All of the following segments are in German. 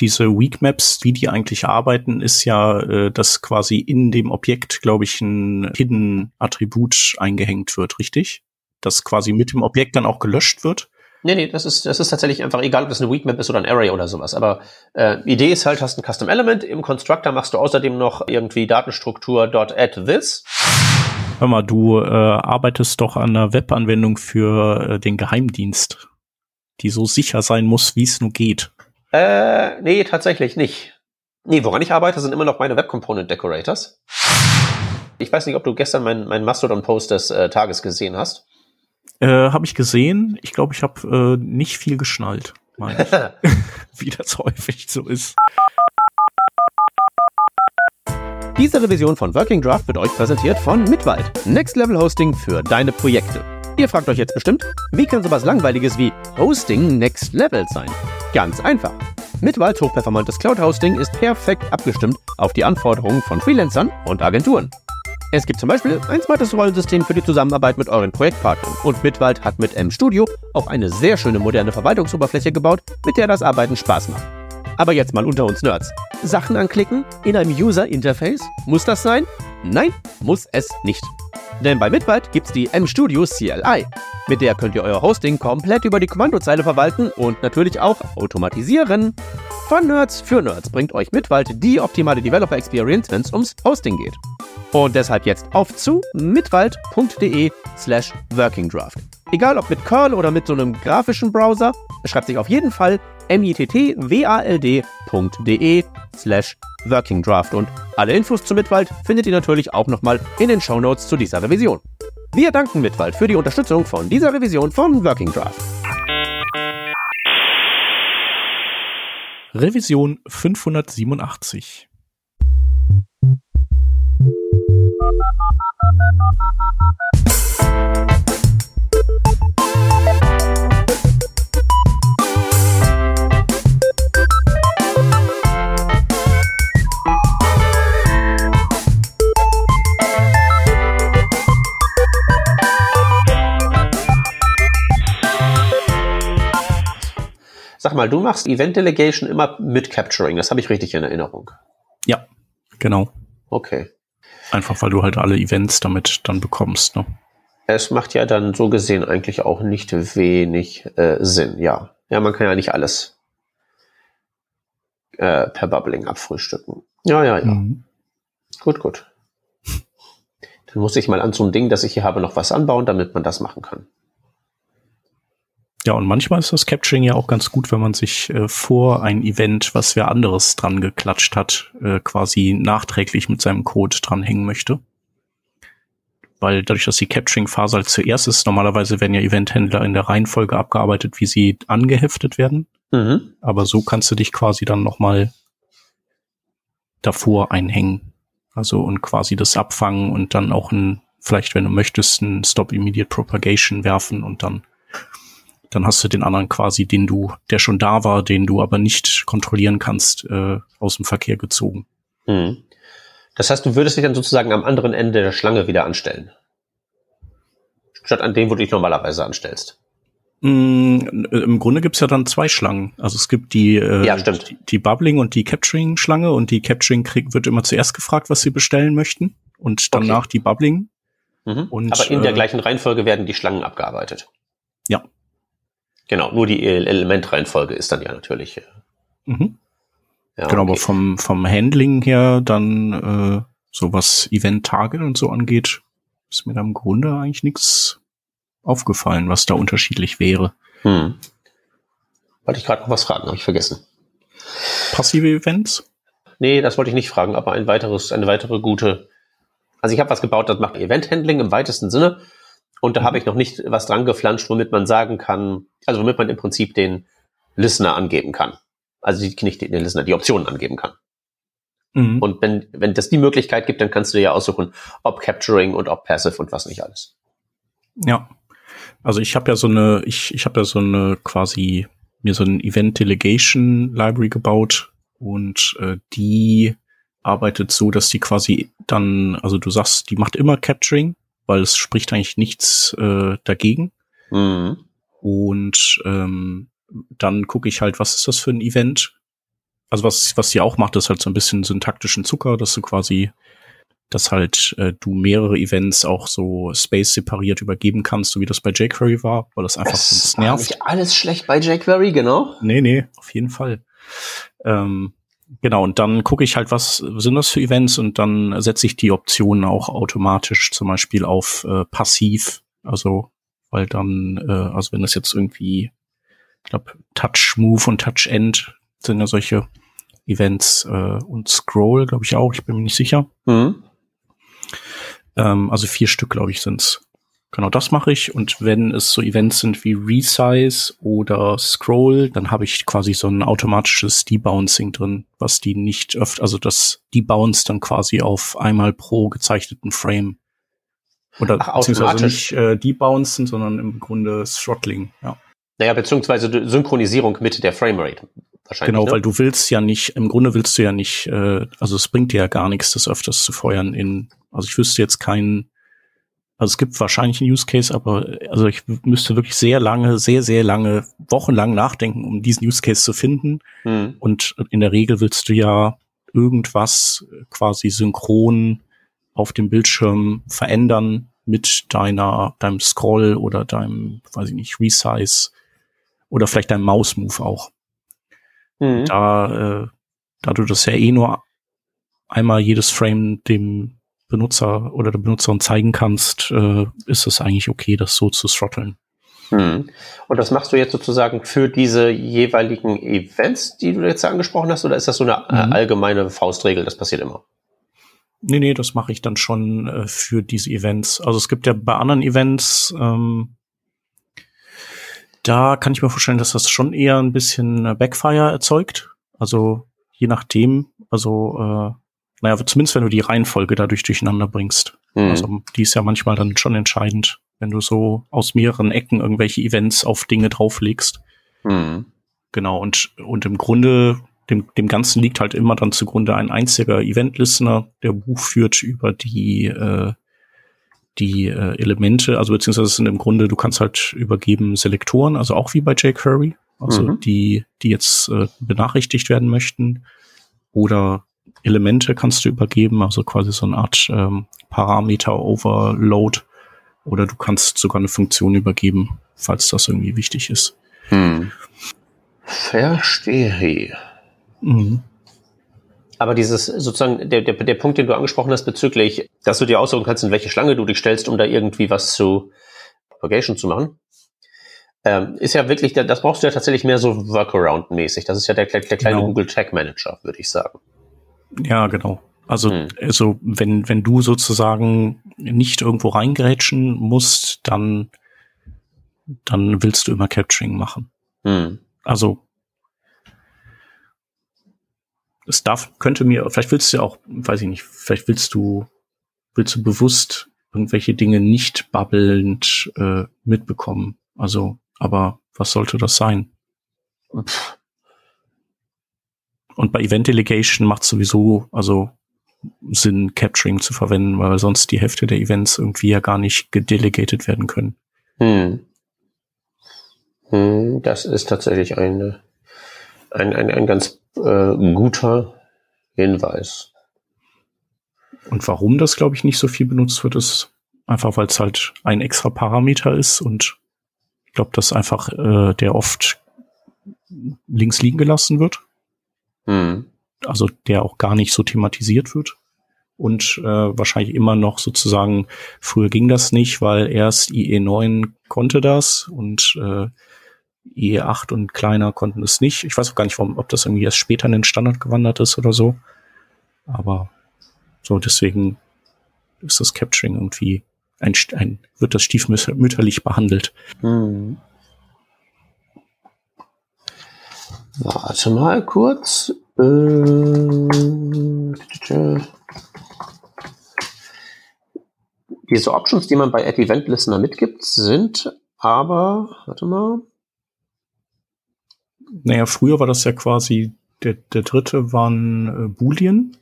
diese Weak Maps, wie die eigentlich arbeiten, ist ja, äh, dass quasi in dem Objekt, glaube ich, ein Hidden Attribut eingehängt wird, richtig? Das quasi mit dem Objekt dann auch gelöscht wird. Nee, nee, das ist, das ist tatsächlich einfach egal, ob das eine Weakmap ist oder ein Array oder sowas. Aber äh, Idee ist halt, hast ein Custom Element, im Constructor machst du außerdem noch irgendwie Datenstruktur.add this. Hör mal, du äh, arbeitest doch an einer Webanwendung für äh, den Geheimdienst, die so sicher sein muss, wie es nur geht. Äh, nee, tatsächlich nicht. Nee, woran ich arbeite, sind immer noch meine Web Component Decorators. Ich weiß nicht, ob du gestern meinen mein Mastodon-Post des äh, Tages gesehen hast. Äh, habe ich gesehen. Ich glaube, ich habe äh, nicht viel geschnallt. Wie das häufig so ist. Diese Revision von Working Draft wird euch präsentiert von Mitwald. Next Level Hosting für deine Projekte. Ihr fragt euch jetzt bestimmt, wie kann sowas Langweiliges wie Hosting Next Level sein? Ganz einfach. Mitwalds hochperformantes Cloud Hosting ist perfekt abgestimmt auf die Anforderungen von Freelancern und Agenturen. Es gibt zum Beispiel ein smartes Rollensystem für die Zusammenarbeit mit euren Projektpartnern. Und Mitwald hat mit M-Studio auch eine sehr schöne moderne Verwaltungsoberfläche gebaut, mit der das Arbeiten Spaß macht. Aber jetzt mal unter uns Nerds. Sachen anklicken in einem User Interface? Muss das sein? Nein, muss es nicht. Denn bei Mitwald gibt's die M-Studio CLI. Mit der könnt ihr euer Hosting komplett über die Kommandozeile verwalten und natürlich auch automatisieren. Von Nerds für Nerds bringt euch Mitwald die optimale Developer Experience, wenn es ums Hosting geht. Und deshalb jetzt auf zu mitwald.de slash workingdraft. Egal ob mit Curl oder mit so einem grafischen Browser, schreibt sich auf jeden Fall mittwald.de slash workingdraft. Und alle Infos zu Mitwald findet ihr natürlich auch nochmal in den Shownotes zu dieser Revision. Wir danken Mitwald für die Unterstützung von dieser Revision von Working Draft. Revision 587. Sag mal, du machst Event Delegation immer mit Capturing. Das habe ich richtig in Erinnerung. Ja, genau. Okay. Einfach weil du halt alle Events damit dann bekommst. Ne? Es macht ja dann so gesehen eigentlich auch nicht wenig äh, Sinn, ja. Ja, man kann ja nicht alles äh, per Bubbling abfrühstücken. Ja, ja, ja. Mhm. Gut, gut. Dann muss ich mal an so ein Ding, das ich hier habe, noch was anbauen, damit man das machen kann. Ja, und manchmal ist das Capturing ja auch ganz gut, wenn man sich äh, vor ein Event, was wer anderes dran geklatscht hat, äh, quasi nachträglich mit seinem Code dranhängen möchte. Weil dadurch, dass die Capturing-Phase halt zuerst ist, normalerweise werden ja Eventhändler in der Reihenfolge abgearbeitet, wie sie angeheftet werden. Mhm. Aber so kannst du dich quasi dann nochmal davor einhängen. Also und quasi das abfangen und dann auch ein, vielleicht, wenn du möchtest, ein Stop Immediate Propagation werfen und dann dann hast du den anderen quasi, den du, der schon da war, den du aber nicht kontrollieren kannst, äh, aus dem Verkehr gezogen. Hm. Das heißt, du würdest dich dann sozusagen am anderen Ende der Schlange wieder anstellen. Statt an dem, wo du dich normalerweise anstellst. Mm, Im Grunde gibt's ja dann zwei Schlangen. Also es gibt die, äh, ja, die, die Bubbling und die Capturing-Schlange und die Capturing krieg, wird immer zuerst gefragt, was sie bestellen möchten und danach okay. die Bubbling. Mhm. Und, Aber in der äh, gleichen Reihenfolge werden die Schlangen abgearbeitet. Ja, Genau, nur die Elementreihenfolge ist dann ja natürlich. Äh, mhm. Ja, genau, okay. aber vom, vom Handling her dann, äh, so was Event-Target und so angeht, ist mir da im Grunde eigentlich nichts aufgefallen, was da unterschiedlich wäre. Hm. Wollte ich gerade noch was fragen, habe ich vergessen. Passive Events? Nee, das wollte ich nicht fragen, aber ein weiteres, eine weitere gute. Also ich habe was gebaut, das macht Event-Handling im weitesten Sinne. Und da mhm. habe ich noch nicht was dran geflanscht, womit man sagen kann, also womit man im Prinzip den Listener angeben kann. Also die, nicht den Listener, die Optionen angeben kann. Mhm. Und wenn, wenn das die Möglichkeit gibt, dann kannst du ja aussuchen, ob Capturing und ob Passive und was nicht alles. Ja. Also ich habe ja so eine, ich, ich habe ja so eine quasi mir so ein Event Delegation Library gebaut und äh, die arbeitet so, dass die quasi dann, also du sagst, die macht immer Capturing, weil es spricht eigentlich nichts äh, dagegen. Mhm. Und ähm, dann gucke ich halt, was ist das für ein Event? also was, was sie auch macht, ist halt so ein bisschen syntaktischen Zucker, dass du quasi, dass halt äh, du mehrere Events auch so space separiert übergeben kannst, so wie das bei jQuery war, weil das einfach Das sonst war nervt. nicht alles schlecht bei jQuery, genau. Nee, nee, auf jeden Fall. Ähm, genau, und dann gucke ich halt, was sind das für Events und dann setze ich die Optionen auch automatisch zum Beispiel auf äh, passiv. Also, weil dann, äh, also wenn das jetzt irgendwie, ich glaube, Touch Move und Touch End sind ja solche Events äh, und Scroll, glaube ich auch, ich bin mir nicht sicher. Mhm. Ähm, also vier Stück, glaube ich, sind's. Genau, das mache ich. Und wenn es so Events sind wie Resize oder Scroll, dann habe ich quasi so ein automatisches Debouncing drin, was die nicht öfter, also das debounce dann quasi auf einmal pro gezeichneten Frame. Oder Ach, beziehungsweise nicht äh, debouncen, sondern im Grunde Throttling, ja. Naja, beziehungsweise Synchronisierung mit der Framerate. Wahrscheinlich. Genau, ne? weil du willst ja nicht, im Grunde willst du ja nicht, äh, also es bringt dir ja gar nichts, das öfters zu feuern in, also ich wüsste jetzt keinen, also es gibt wahrscheinlich einen Use Case, aber also ich müsste wirklich sehr lange, sehr, sehr lange, wochenlang nachdenken, um diesen Use Case zu finden. Mhm. Und in der Regel willst du ja irgendwas quasi synchron auf dem Bildschirm verändern mit deiner, deinem Scroll oder deinem, weiß ich nicht, Resize oder vielleicht deinem Mouse-Move auch Mhm. da, äh, da du das ja eh nur einmal jedes Frame dem Benutzer oder der Benutzerin zeigen kannst, äh, ist es eigentlich okay, das so zu throtteln. Mhm. Und das machst du jetzt sozusagen für diese jeweiligen Events, die du jetzt angesprochen hast, oder ist das so eine äh, Mhm. allgemeine Faustregel? Das passiert immer. Nee, nee, das mache ich dann schon äh, für diese Events. Also es gibt ja bei anderen Events, ähm, da kann ich mir vorstellen, dass das schon eher ein bisschen äh, Backfire erzeugt. Also je nachdem, also äh, naja, zumindest wenn du die Reihenfolge dadurch durcheinander bringst. Mhm. Also die ist ja manchmal dann schon entscheidend, wenn du so aus mehreren Ecken irgendwelche Events auf Dinge drauflegst. Mhm. Genau, und, und im Grunde, dem, dem Ganzen liegt halt immer dann zugrunde ein einziger Event-Listener, der Buch führt über die, äh, die äh, Elemente, also beziehungsweise sind im Grunde, du kannst halt übergeben Selektoren, also auch wie bei jQuery, also Mhm. die, die jetzt äh, benachrichtigt werden möchten, oder Elemente kannst du übergeben, also quasi so eine Art ähm, Parameter-Overload, oder du kannst sogar eine Funktion übergeben, falls das irgendwie wichtig ist. Mhm. Verstehe. Mhm. Aber dieses sozusagen, der, der, der Punkt, den du angesprochen hast bezüglich, dass du dir aussuchen kannst, in welche Schlange du dich stellst, um da irgendwie was zu Propagation zu machen, ähm, ist ja wirklich, das brauchst du ja tatsächlich mehr so Workaround-mäßig. Das ist ja der, der kleine Genau. Google Tag Manager, würde ich sagen. Ja, genau. Also, Hm. also wenn, wenn du sozusagen nicht irgendwo reingrätschen musst, dann, dann willst du immer Capturing machen. Hm. Also es darf, könnte mir, vielleicht willst du ja auch, weiß ich nicht, vielleicht willst du, willst du bewusst irgendwelche Dinge nicht babbelnd äh, mitbekommen. Also, aber was sollte das sein? Pff, Und bei Event Delegation macht sowieso, also Sinn, Capturing zu verwenden, weil sonst die Hälfte der Events irgendwie ja gar nicht gedelegated werden können. Hm. Hm, das ist tatsächlich eine, ein, ein, ein ganz äh, guter Hinweis. Und warum das, glaube ich, nicht so viel benutzt wird, ist einfach, weil es halt ein extra Parameter ist und ich glaube, dass einfach äh, der oft links liegen gelassen wird, Hm. also der auch gar nicht so thematisiert wird. Und äh, wahrscheinlich immer noch sozusagen, früher ging das nicht, weil erst IE9 konnte das und äh, IE8 und kleiner konnten es nicht. Ich weiß auch gar nicht, warum, ob das irgendwie erst später in den Standard gewandert ist oder so. Aber so deswegen ist das Capturing irgendwie ein, ein wird das stiefmütterlich behandelt. Hm. Warte mal kurz. Äh, Diese Options, die man bei Add Event Listener mitgibt, sind aber, warte mal, Naja, früher war das ja quasi, der, der dritte waren äh, Boolean.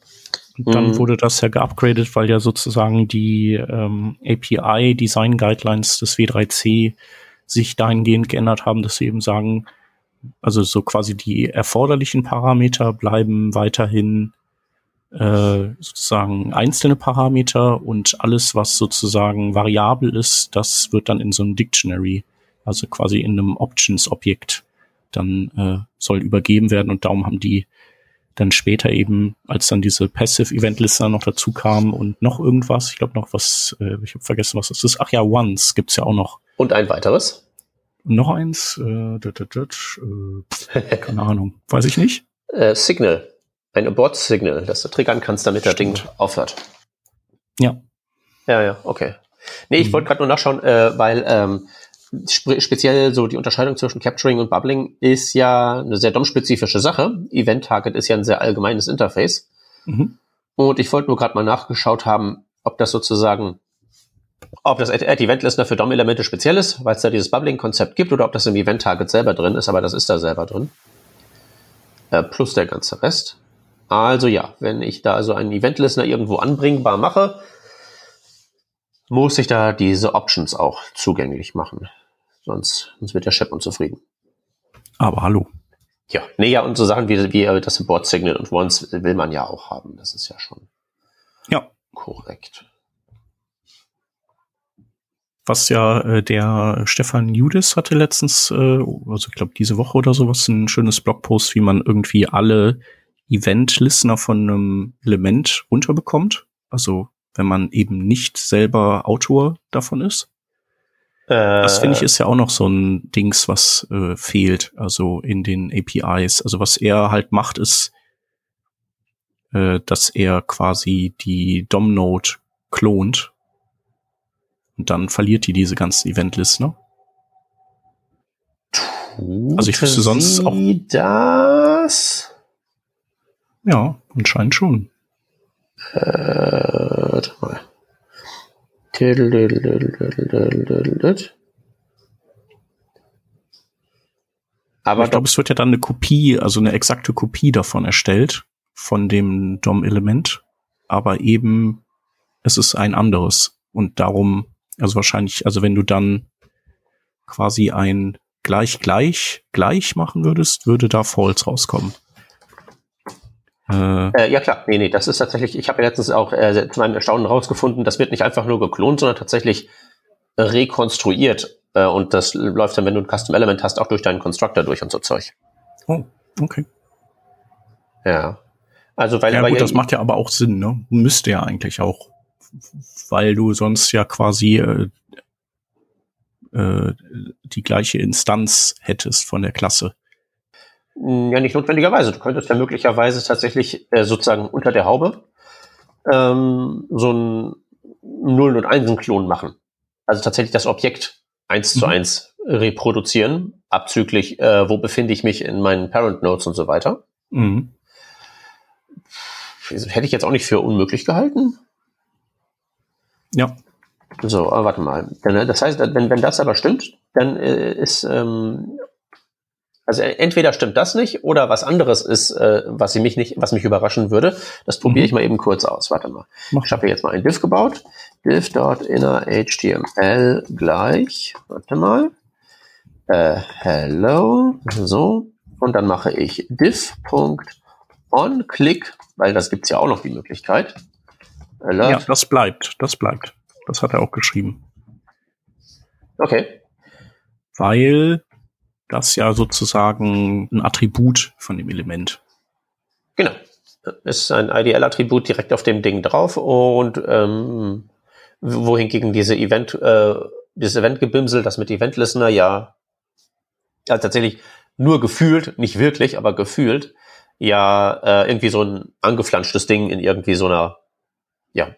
Und dann Mhm. wurde das ja geupgradet, weil ja sozusagen die ähm, API Design Guidelines des W3C sich dahingehend geändert haben, dass sie eben sagen, also so quasi die erforderlichen Parameter bleiben weiterhin äh, sozusagen einzelne Parameter und alles, was sozusagen variabel ist, das wird dann in so einem Dictionary, also quasi in einem Options-Objekt dann äh, soll übergeben werden und darum haben die dann später eben, als dann diese Passive Event Listener noch dazu kamen und noch irgendwas, ich glaube noch was, äh, ich habe vergessen, was das ist. Ach ja, Once gibt's ja auch noch. Und ein weiteres? Noch eins, äh, dat, dat, dat, äh, keine Ahnung, weiß ich nicht. Äh, Signal, ein Abort-Signal, das du triggern kannst, damit Stimmt. das Ding aufhört. Ja. Ja, ja, okay. Nee, ich mhm. wollte gerade nur nachschauen, äh, weil ähm, spe speziell so die Unterscheidung zwischen Capturing und Bubbling ist ja eine sehr DOM-spezifische Sache. Event Target ist ja ein sehr allgemeines Interface. Mhm. Und ich wollte nur gerade mal nachgeschaut haben, ob das sozusagen, ob das Add Event Listener für DOM-Elemente speziell ist, weil es da dieses Bubbling-Konzept gibt, oder ob das im Event Target selber drin ist, aber das ist da selber drin. Äh, plus der ganze Rest. Also ja, wenn ich da also einen Event Listener irgendwo anbringbar mache, muss ich da diese Options auch zugänglich machen. Sonst, sonst wird der Chef unzufrieden. Aber hallo. Ja, nee, ja, und so Sachen wie, wie das Support Signal und Once will man ja auch haben. Das ist ja schon ja. korrekt. Was ja äh, der Stefan Judis hatte letztens, äh, also ich glaube diese Woche oder sowas, ein schönes Blogpost, wie man irgendwie alle Event-Listener von einem Element runterbekommt. Also wenn man eben nicht selber Autor davon ist. Äh, das finde ich ist ja auch noch so ein Dings, was äh, fehlt, also in den APIs. Also was er halt macht, ist, äh, dass er quasi die DOM-Node klont und dann verliert die diese ganzen Event-Lists, ne? also ich wüsste sonst auch. das? Ja, anscheinend schon. Äh, warte mal. Aber ich glaube, es wird ja dann eine Kopie, also eine exakte Kopie davon erstellt, von dem DOM-Element. Aber eben, es ist ein anderes. Und darum, also wahrscheinlich, also wenn du dann quasi ein gleich, gleich, gleich machen würdest, würde da False rauskommen. Äh, äh, ja klar, nee, nee, das ist tatsächlich, ich habe ja letztens auch äh, zu meinem Erstaunen rausgefunden, das wird nicht einfach nur geklont, sondern tatsächlich rekonstruiert. Äh, und das läuft dann, wenn du ein Custom Element hast, auch durch deinen Constructor durch und so Zeug. Oh, okay. Ja. Also weil ja, gut, das macht ja aber auch Sinn, ne? Müsste ja eigentlich auch, weil du sonst ja quasi äh, äh, die gleiche Instanz hättest von der Klasse. Hm, ja, nicht notwendigerweise. Du könntest ja möglicherweise tatsächlich äh, sozusagen unter der Haube ähm, so ein Nullen- und Einsen-Klon machen. Also tatsächlich das Objekt eins mhm. zu eins reproduzieren, abzüglich, äh, wo befinde ich mich in meinen Parent Nodes und so weiter. Mhm. Hätte ich jetzt auch nicht für unmöglich gehalten. Ja. So, aber warte mal. Äh, das heißt, wenn, wenn das aber stimmt, dann äh, ist ähm, also entweder stimmt das nicht oder was anderes ist, äh, was mich nicht, was mich überraschen würde. Das probiere mhm. ich mal eben kurz aus. Warte mal. Mach. Ich habe hier jetzt mal ein div gebaut. div.innerHTML gleich. Warte mal. Äh, hello. So. Und dann mache ich div.onClick, weil das gibt's ja auch noch die Möglichkeit. Alert. Ja, das bleibt. Das bleibt. Das hat er auch geschrieben. Okay. Weil das ja sozusagen ein Attribut von dem Element. Genau. Ist ein IDL-Attribut direkt auf dem Ding drauf und ähm, wohingegen diese Event, äh, dieses Event-Gebimsel, das mit Event-Listener ja, ja tatsächlich nur gefühlt, nicht wirklich, aber gefühlt, ja äh, irgendwie so ein angeflanschtes Ding in irgendwie so einer, ja,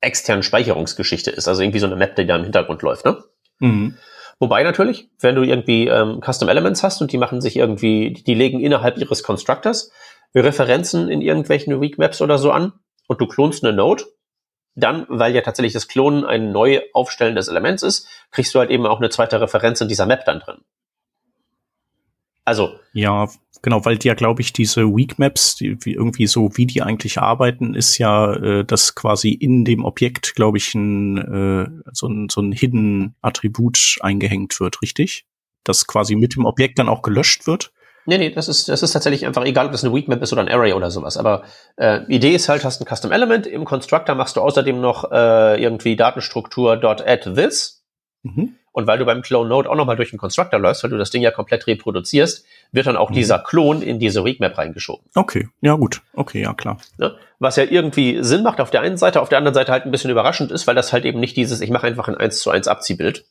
externen Speicherungsgeschichte ist. Also irgendwie so eine Map, die da im Hintergrund läuft, ne? Mhm. Wobei natürlich, wenn du irgendwie ähm, Custom Elements hast und die machen sich irgendwie, die legen innerhalb ihres Constructors Referenzen in irgendwelchen Weak Maps oder so an und du klonst eine Node, dann, weil ja tatsächlich das Klonen ein neu aufstellendes Elements ist, kriegst du halt eben auch eine zweite Referenz in dieser Map dann drin. Also. Ja, genau, weil die ja, glaube ich, diese Weak Maps, die, wie irgendwie so, wie die eigentlich arbeiten, ist ja, äh, dass quasi in dem Objekt, glaube ich, ein, äh, so ein, so ein Hidden Attribut eingehängt wird, richtig? das quasi mit dem Objekt dann auch gelöscht wird? Nee, nee, das ist, das ist tatsächlich einfach egal, ob das eine Weakmap ist oder ein Array oder sowas. Aber äh, Idee ist halt, hast ein Custom Element, im Constructor machst du außerdem noch äh, irgendwie Datenstruktur.add this. Mhm. Und weil du beim Clone Node auch nochmal durch den Constructor läufst, weil du das Ding ja komplett reproduzierst, wird dann auch mhm. dieser Klon in diese Weakmap reingeschoben. Okay, ja gut. Okay, ja klar. Ne? Was ja irgendwie Sinn macht auf der einen Seite, auf der anderen Seite halt ein bisschen überraschend ist, weil das halt eben nicht dieses, ich mache einfach ein 1 zu 1 Abziehbild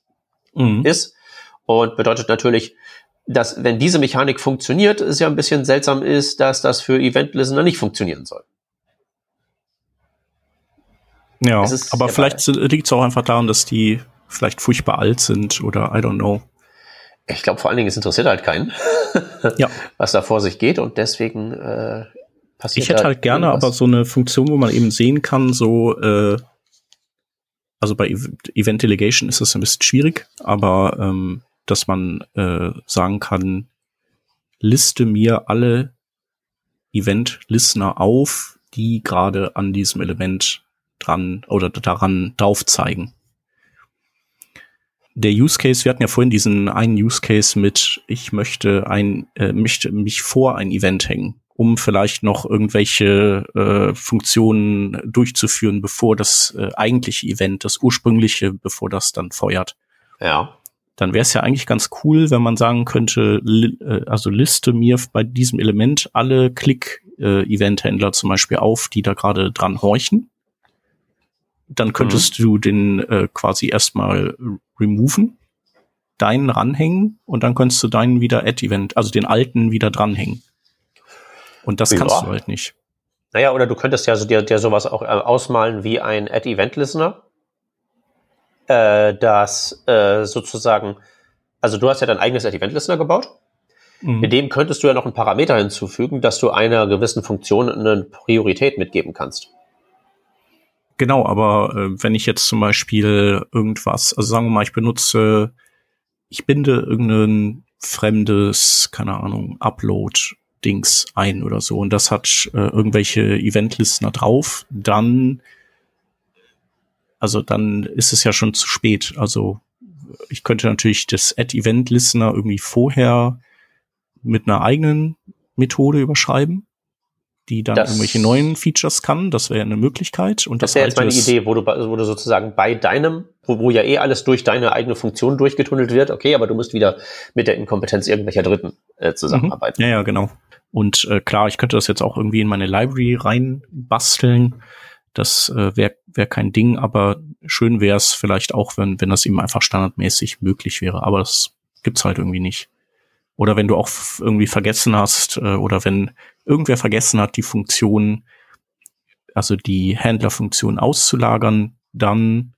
mhm. ist. Und bedeutet natürlich, dass wenn diese Mechanik funktioniert, es ja ein bisschen seltsam ist, dass das für Event Listener nicht funktionieren soll. Ja, aber vielleicht liegt es auch einfach daran, dass die vielleicht furchtbar alt sind oder I don't know. Ich glaube vor allen Dingen, es interessiert halt keinen, ja. was da vor sich geht und deswegen äh, passiert. Ich hätte halt gerne irgendwas. aber so eine Funktion, wo man eben sehen kann, so äh, also bei Event Delegation ist es ein bisschen schwierig, aber ähm, dass man äh, sagen kann, liste mir alle Event-Listener auf, die gerade an diesem Element dran oder daran drauf zeigen. Der Use Case, wir hatten ja vorhin diesen einen Use Case mit, ich möchte ein, äh, möchte mich vor ein Event hängen, um vielleicht noch irgendwelche äh, Funktionen durchzuführen, bevor das äh, eigentliche Event, das ursprüngliche, bevor das dann feuert. Ja dann wäre es ja eigentlich ganz cool, wenn man sagen könnte, li äh, also liste mir bei diesem Element alle Click-Event-Händler äh, zum Beispiel auf, die da gerade dran horchen. Dann könntest mhm. du den äh, quasi erstmal removen, deinen ranhängen und dann könntest du deinen wieder Add-Event, also den alten wieder dranhängen. Und das ja. kannst du halt nicht. Naja, oder du könntest ja so dir, dir sowas auch äh, ausmalen wie ein Add-Event-Listener äh, dass äh, sozusagen, also du hast ja dein eigenes Event-Listener gebaut. Mhm. In dem könntest du ja noch einen Parameter hinzufügen, dass du einer gewissen Funktion eine Priorität mitgeben kannst. Genau, aber äh, wenn ich jetzt zum Beispiel irgendwas, also sagen wir mal, ich benutze, ich binde irgendein fremdes, keine Ahnung, Upload-Dings ein oder so und das hat äh, irgendwelche Event-Listener drauf, dann also dann ist es ja schon zu spät. Also ich könnte natürlich das Add-Event-Listener irgendwie vorher mit einer eigenen Methode überschreiben, die dann das, irgendwelche neuen Features kann. Das wäre eine Möglichkeit. Und das, das wäre jetzt meine Idee, wo du, wo du sozusagen bei deinem, wo, wo ja eh alles durch deine eigene Funktion durchgetunnelt wird, okay, aber du musst wieder mit der Inkompetenz irgendwelcher Dritten äh, zusammenarbeiten. Mhm. Ja, ja, genau. Und äh, klar, ich könnte das jetzt auch irgendwie in meine Library reinbasteln. Das äh, wäre wär kein Ding, aber schön wäre es vielleicht auch, wenn, wenn das eben einfach standardmäßig möglich wäre. Aber das gibt's halt irgendwie nicht. Oder wenn du auch irgendwie vergessen hast, äh, oder wenn irgendwer vergessen hat, die Funktion, also die Händlerfunktion auszulagern, dann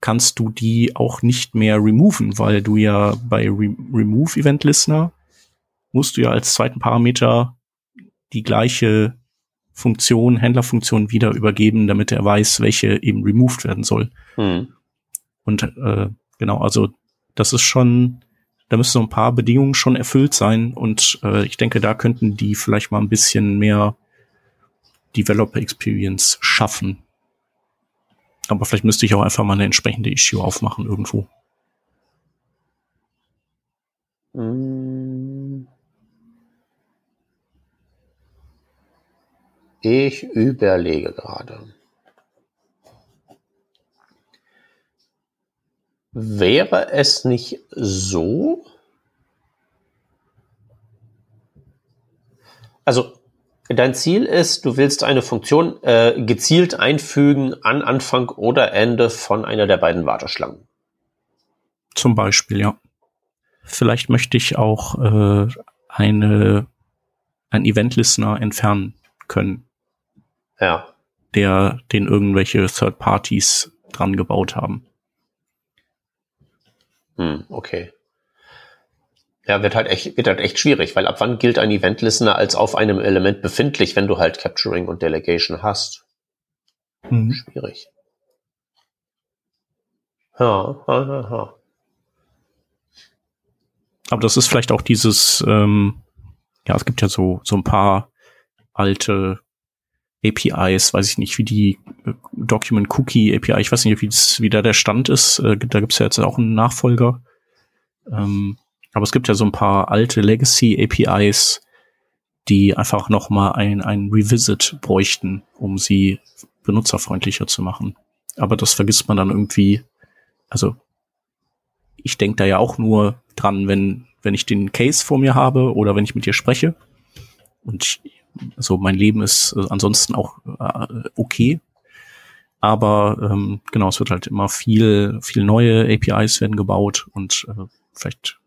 kannst du die auch nicht mehr removen, weil du ja bei Re Remove Event Listener musst du ja als zweiten Parameter die gleiche Funktion, Händlerfunktion wieder übergeben, damit er weiß, welche eben removed werden soll. Mhm. Und äh, genau, also das ist schon, da müssen so ein paar Bedingungen schon erfüllt sein und äh, ich denke, da könnten die vielleicht mal ein bisschen mehr Developer Experience schaffen. Aber vielleicht müsste ich auch einfach mal eine entsprechende Issue aufmachen irgendwo. Mhm. Ich überlege gerade. Wäre es nicht so? Also, dein Ziel ist, du willst eine Funktion äh, gezielt einfügen an Anfang oder Ende von einer der beiden Warteschlangen. Zum Beispiel, ja. Vielleicht möchte ich auch äh, eine, ein Event-Listener entfernen können. Ja. Der, den irgendwelche Third Parties dran gebaut haben. Hm, okay. Ja, wird halt echt, wird halt echt schwierig, weil ab wann gilt ein Event Listener als auf einem Element befindlich, wenn du halt Capturing und Delegation hast? Mhm. Schwierig. Ja, ja, ja, ja. Aber das ist vielleicht auch dieses, ähm, ja, es gibt ja so, so ein paar alte APIs, weiß ich nicht, wie die äh, Document Cookie API, ich weiß nicht, wie, da der Stand ist. Äh, da gibt's ja jetzt auch einen Nachfolger. Ähm, Aber es gibt ja so ein paar alte Legacy APIs, die einfach noch mal ein, ein Revisit bräuchten, um sie benutzerfreundlicher zu machen. Aber das vergisst man dann irgendwie. Also ich denke da ja auch nur dran, wenn, wenn ich den Case vor mir habe oder wenn ich mit dir spreche. Und also mein Leben ist äh, ansonsten auch äh, okay. Aber ähm, genau, es wird halt immer viel, viel neue APIs werden gebaut und äh, vielleicht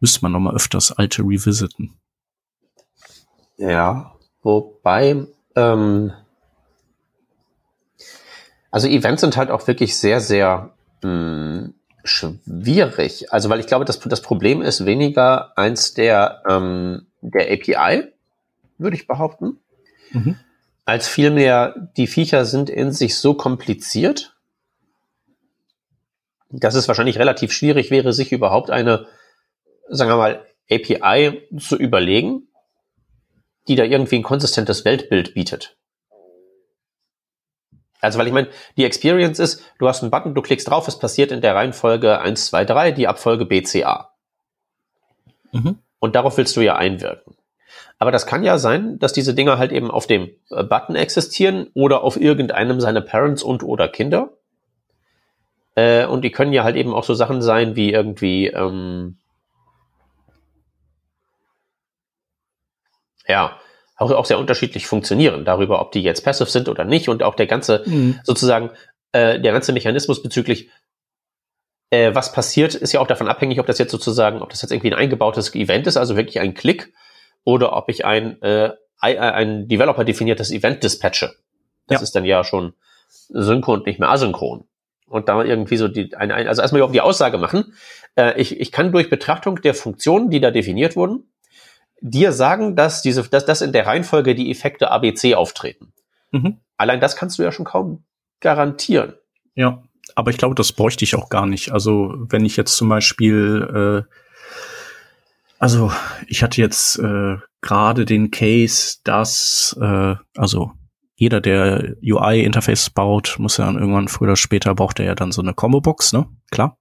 müsste man noch mal öfters alte revisiten. Ja, wobei, ähm, also Events sind halt auch wirklich sehr, sehr mh, hm, schwierig. Also, weil ich glaube, das, das Problem ist weniger eins der, ähm, der API, würde ich behaupten, mhm. als vielmehr die Viecher sind in sich so kompliziert, dass es wahrscheinlich relativ schwierig wäre, sich überhaupt eine, sagen wir mal, API zu überlegen, die da irgendwie ein konsistentes Weltbild bietet. Also, weil ich meine, die Experience ist, du hast einen Button, du klickst drauf, es passiert in der Reihenfolge 1, 2, 3, die Abfolge BCA. Mhm. Und darauf willst du ja einwirken. Aber das kann ja sein, dass diese Dinger halt eben auf dem äh, Button existieren oder auf irgendeinem seiner Parents und oder Kinder. Äh, und die können ja halt eben auch so Sachen sein wie irgendwie, ähm, ja, auch, auch sehr unterschiedlich funktionieren, darüber, ob die jetzt passive sind oder nicht und auch der ganze, mhm. sozusagen, äh, der ganze Mechanismus bezüglich, äh, was passiert, ist ja auch davon abhängig, ob das jetzt sozusagen, ob das jetzt irgendwie ein eingebautes Event ist, also wirklich ein Klick, oder ob ich ein, äh, ein Developer-definiertes Event dispatche. Das ja. ist dann ja schon synchron und nicht mehr asynchron. Und da irgendwie so die, ein, ein, also erstmal überhaupt die Aussage machen, äh, ich, ich kann durch Betrachtung der Funktionen, die da definiert wurden, dir sagen, dass diese, dass, dass in der Reihenfolge die Effekte ABC auftreten. Mhm. Allein das kannst du ja schon kaum garantieren. Ja, aber ich glaube, das bräuchte ich auch gar nicht. Also wenn ich jetzt zum Beispiel, äh, also ich hatte jetzt äh, gerade den Case, dass äh, also jeder, der UI-Interface baut, muss ja dann irgendwann früher oder später braucht er ja dann so eine Combo-Box, ne? Klar.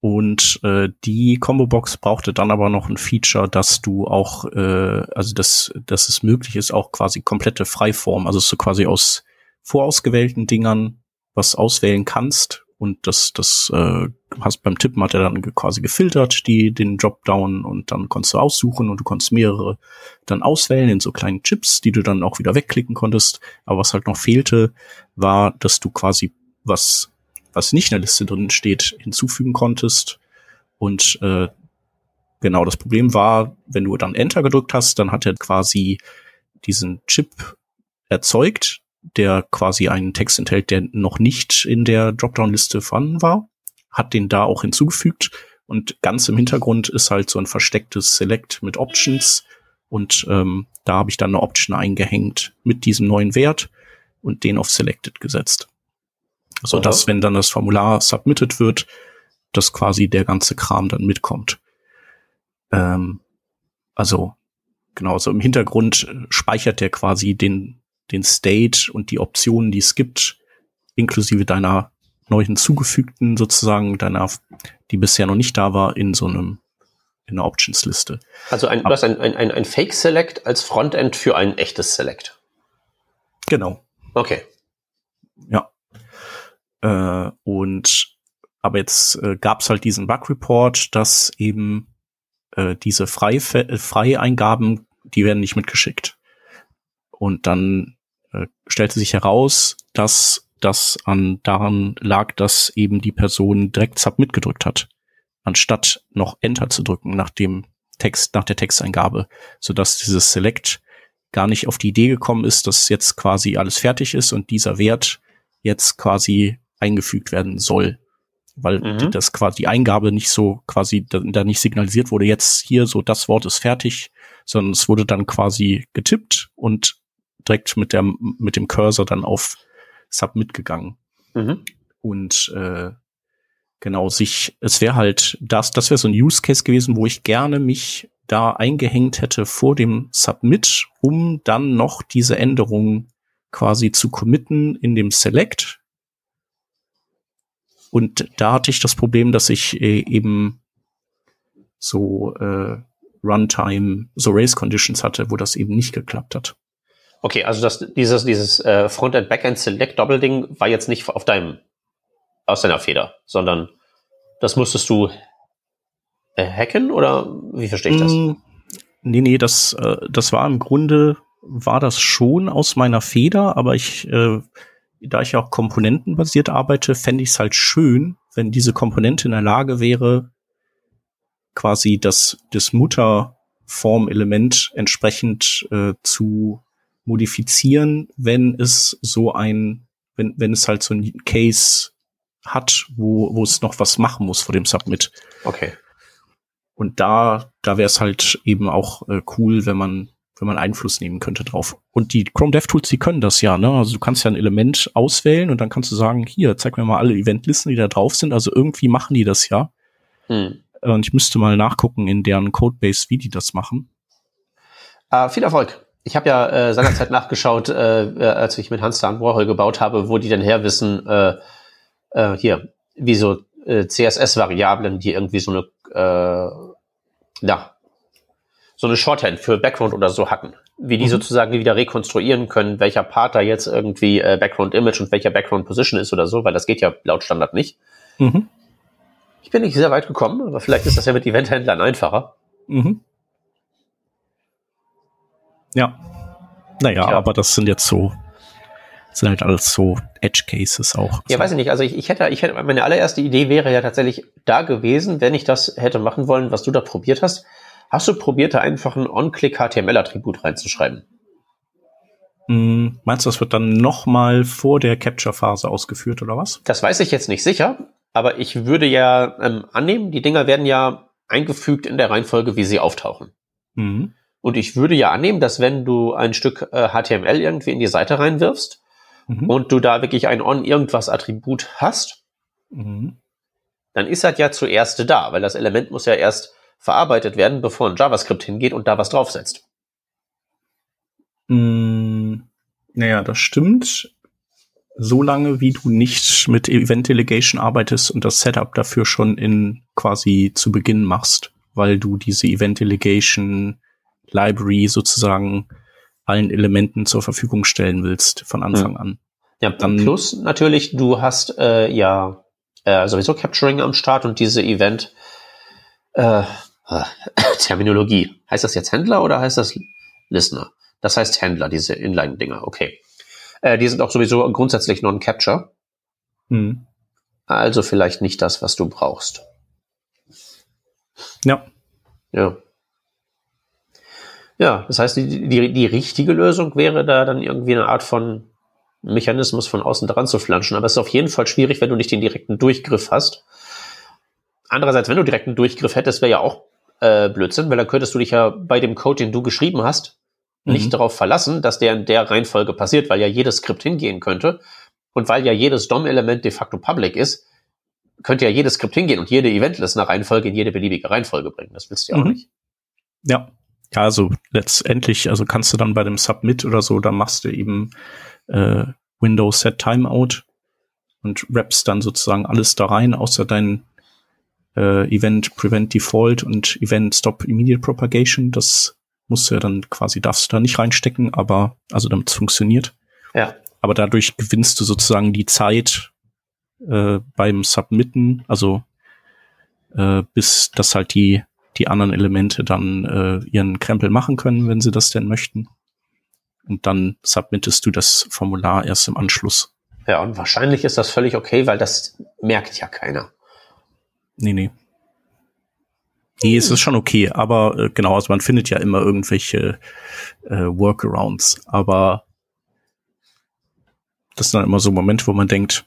Und äh, die Combo-Box brauchte dann aber noch ein Feature, dass du auch, äh, also dass, dass es möglich ist, auch quasi komplette Freiform, also dass du quasi aus vorausgewählten Dingern was auswählen kannst. Und das, das äh, hast beim Tippen hat er dann quasi gefiltert, die, den Dropdown und dann konntest du aussuchen und du konntest mehrere dann auswählen in so kleinen Chips, die du dann auch wieder wegklicken konntest. Aber was halt noch fehlte, war, dass du quasi was was nicht in der Liste drin steht, hinzufügen konntest. Und äh, genau das Problem war, wenn du dann Enter gedrückt hast, dann hat er quasi diesen Chip erzeugt, der quasi einen Text enthält, der noch nicht in der Dropdown-Liste vorhanden war, hat den da auch hinzugefügt. Und ganz im Hintergrund ist halt so ein verstecktes Select mit Options. Und ähm, da habe ich dann eine Option eingehängt mit diesem neuen Wert und den auf Selected gesetzt. So dass wenn dann das Formular submitted wird, dass quasi der ganze Kram dann mitkommt. Ähm, also genau, so im Hintergrund speichert der quasi den den State und die Optionen, die es gibt, inklusive deiner neu hinzugefügten sozusagen deiner, die bisher noch nicht da war, in so einem in einer Options-Liste. Also ein, du hast ein, ein, ein Fake-Select als Frontend für ein echtes Select. Genau. Okay. Ja. Äh, und aber jetzt äh, gab es halt diesen Bug-Report, dass eben äh, diese Freie äh, Freieingaben, die werden nicht mitgeschickt. Und dann äh, stellte sich heraus, dass das an daran lag, dass eben die Person direkt Submit gedrückt hat, anstatt noch Enter zu drücken nach dem Text, nach der Texteingabe, sodass dieses Select gar nicht auf die Idee gekommen ist, dass jetzt quasi alles fertig ist und dieser Wert jetzt quasi eingefügt werden soll. Weil mhm. das quasi die Eingabe nicht so quasi da, da nicht signalisiert wurde, jetzt hier so das Wort ist fertig, sondern es wurde dann quasi getippt und direkt mit der mit dem Cursor dann auf Submit gegangen. Mhm. Und äh, genau sich, es wäre halt das, das wäre so ein Use Case gewesen, wo ich gerne mich da eingehängt hätte vor dem Submit, um dann noch diese Änderungen quasi zu committen in dem Select und da hatte ich das Problem, dass ich äh, eben so äh, Runtime, so Race Conditions hatte, wo das eben nicht geklappt hat. Okay, also das, dieses, dieses äh, Frontend Backend Select Doppelding war jetzt nicht auf deinem, aus deiner Feder, sondern das musstest du äh, hacken oder wie verstehe ich das? Mm, nee, nee, das, äh, das war im Grunde, war das schon aus meiner Feder, aber ich, äh, da ich auch komponentenbasiert arbeite, fände ich es halt schön, wenn diese Komponente in der Lage wäre, quasi das, das Mutterformelement entsprechend äh, zu modifizieren, wenn es so ein, wenn, wenn es halt so ein Case hat, wo, wo es noch was machen muss vor dem Submit. Okay. Und da, da wäre es halt eben auch äh, cool, wenn man, wenn man Einfluss nehmen könnte drauf. Und die Chrome DevTools, die können das ja, ne? Also du kannst ja ein Element auswählen und dann kannst du sagen, hier, zeig mir mal alle Eventlisten, die da drauf sind. Also irgendwie machen die das ja. Hm. Und ich müsste mal nachgucken in deren Codebase, wie die das machen. Uh, viel Erfolg ich habe ja äh, seinerzeit nachgeschaut, äh, äh, als ich mit Hans Dan Warhol gebaut habe, wo die denn her wissen, äh, äh, hier, wie so äh, CSS-Variablen, die irgendwie so eine, äh, ja, so eine Shorthand für Background oder so hatten. Wie die mhm. sozusagen wieder rekonstruieren können, welcher Part da jetzt irgendwie äh, Background Image und welcher Background Position ist oder so, weil das geht ja laut Standard nicht. Mhm. Ich bin nicht sehr weit gekommen, aber vielleicht ist das ja mit Eventhändlern einfacher. Mhm. Ja. Naja, ja. aber das sind jetzt so, sind halt alles so Edge Cases auch. Ja, weiß ich nicht. Also ich, ich hätte, ich hätte, meine allererste Idee wäre ja tatsächlich da gewesen, wenn ich das hätte machen wollen, was du da probiert hast. Hast du probiert, da einfach ein On-Click HTML-Attribut reinzuschreiben? Hm, meinst du, das wird dann nochmal vor der Capture-Phase ausgeführt oder was? Das weiß ich jetzt nicht sicher, aber ich würde ja ähm, annehmen, die Dinger werden ja eingefügt in der Reihenfolge, wie sie auftauchen. Mhm. Und ich würde ja annehmen, dass wenn du ein Stück äh, HTML irgendwie in die Seite reinwirfst mhm. und du da wirklich ein on irgendwas Attribut hast, mhm. dann ist das ja zuerst da, weil das Element muss ja erst verarbeitet werden, bevor ein JavaScript hingeht und da was draufsetzt. Mm, naja, das stimmt. Solange wie du nicht mit Event Delegation arbeitest und das Setup dafür schon in quasi zu Beginn machst, weil du diese Event Delegation Library sozusagen allen Elementen zur Verfügung stellen willst von Anfang mhm. an. Ja, dann plus natürlich, du hast äh, ja äh, sowieso Capturing am Start und diese Event äh, Terminologie. Heißt das jetzt Händler oder heißt das Listener? Das heißt Händler, diese Inline-Dinger, okay. Äh, die sind auch sowieso grundsätzlich non-Capture. Mhm. Also vielleicht nicht das, was du brauchst. Ja. Ja. Ja, das heißt, die, die, die richtige Lösung wäre da dann irgendwie eine Art von Mechanismus von außen dran zu flanschen. Aber es ist auf jeden Fall schwierig, wenn du nicht den direkten Durchgriff hast. Andererseits, wenn du direkten Durchgriff hättest, wäre ja auch äh, Blödsinn, weil dann könntest du dich ja bei dem Code, den du geschrieben hast, nicht mhm. darauf verlassen, dass der in der Reihenfolge passiert, weil ja jedes Skript hingehen könnte. Und weil ja jedes DOM-Element de facto public ist, könnte ja jedes Skript hingehen und jede Eventlist nach Reihenfolge in jede beliebige Reihenfolge bringen. Das willst du ja mhm. auch nicht. Ja, ja, also letztendlich, also kannst du dann bei dem Submit oder so, da machst du eben äh, Windows Set Timeout und wrappst dann sozusagen alles da rein, außer dein äh, Event Prevent Default und Event Stop Immediate Propagation. Das musst du ja dann quasi, darfst du da nicht reinstecken, aber also damit es funktioniert. Ja. Aber dadurch gewinnst du sozusagen die Zeit äh, beim Submitten, also äh, bis das halt die die anderen Elemente dann äh, ihren Krempel machen können, wenn sie das denn möchten. Und dann submittest du das Formular erst im Anschluss. Ja, und wahrscheinlich ist das völlig okay, weil das merkt ja keiner. Nee, nee. Nee, es ist schon okay, aber äh, genau, also man findet ja immer irgendwelche äh, Workarounds, aber das sind dann immer so Momente, wo man denkt,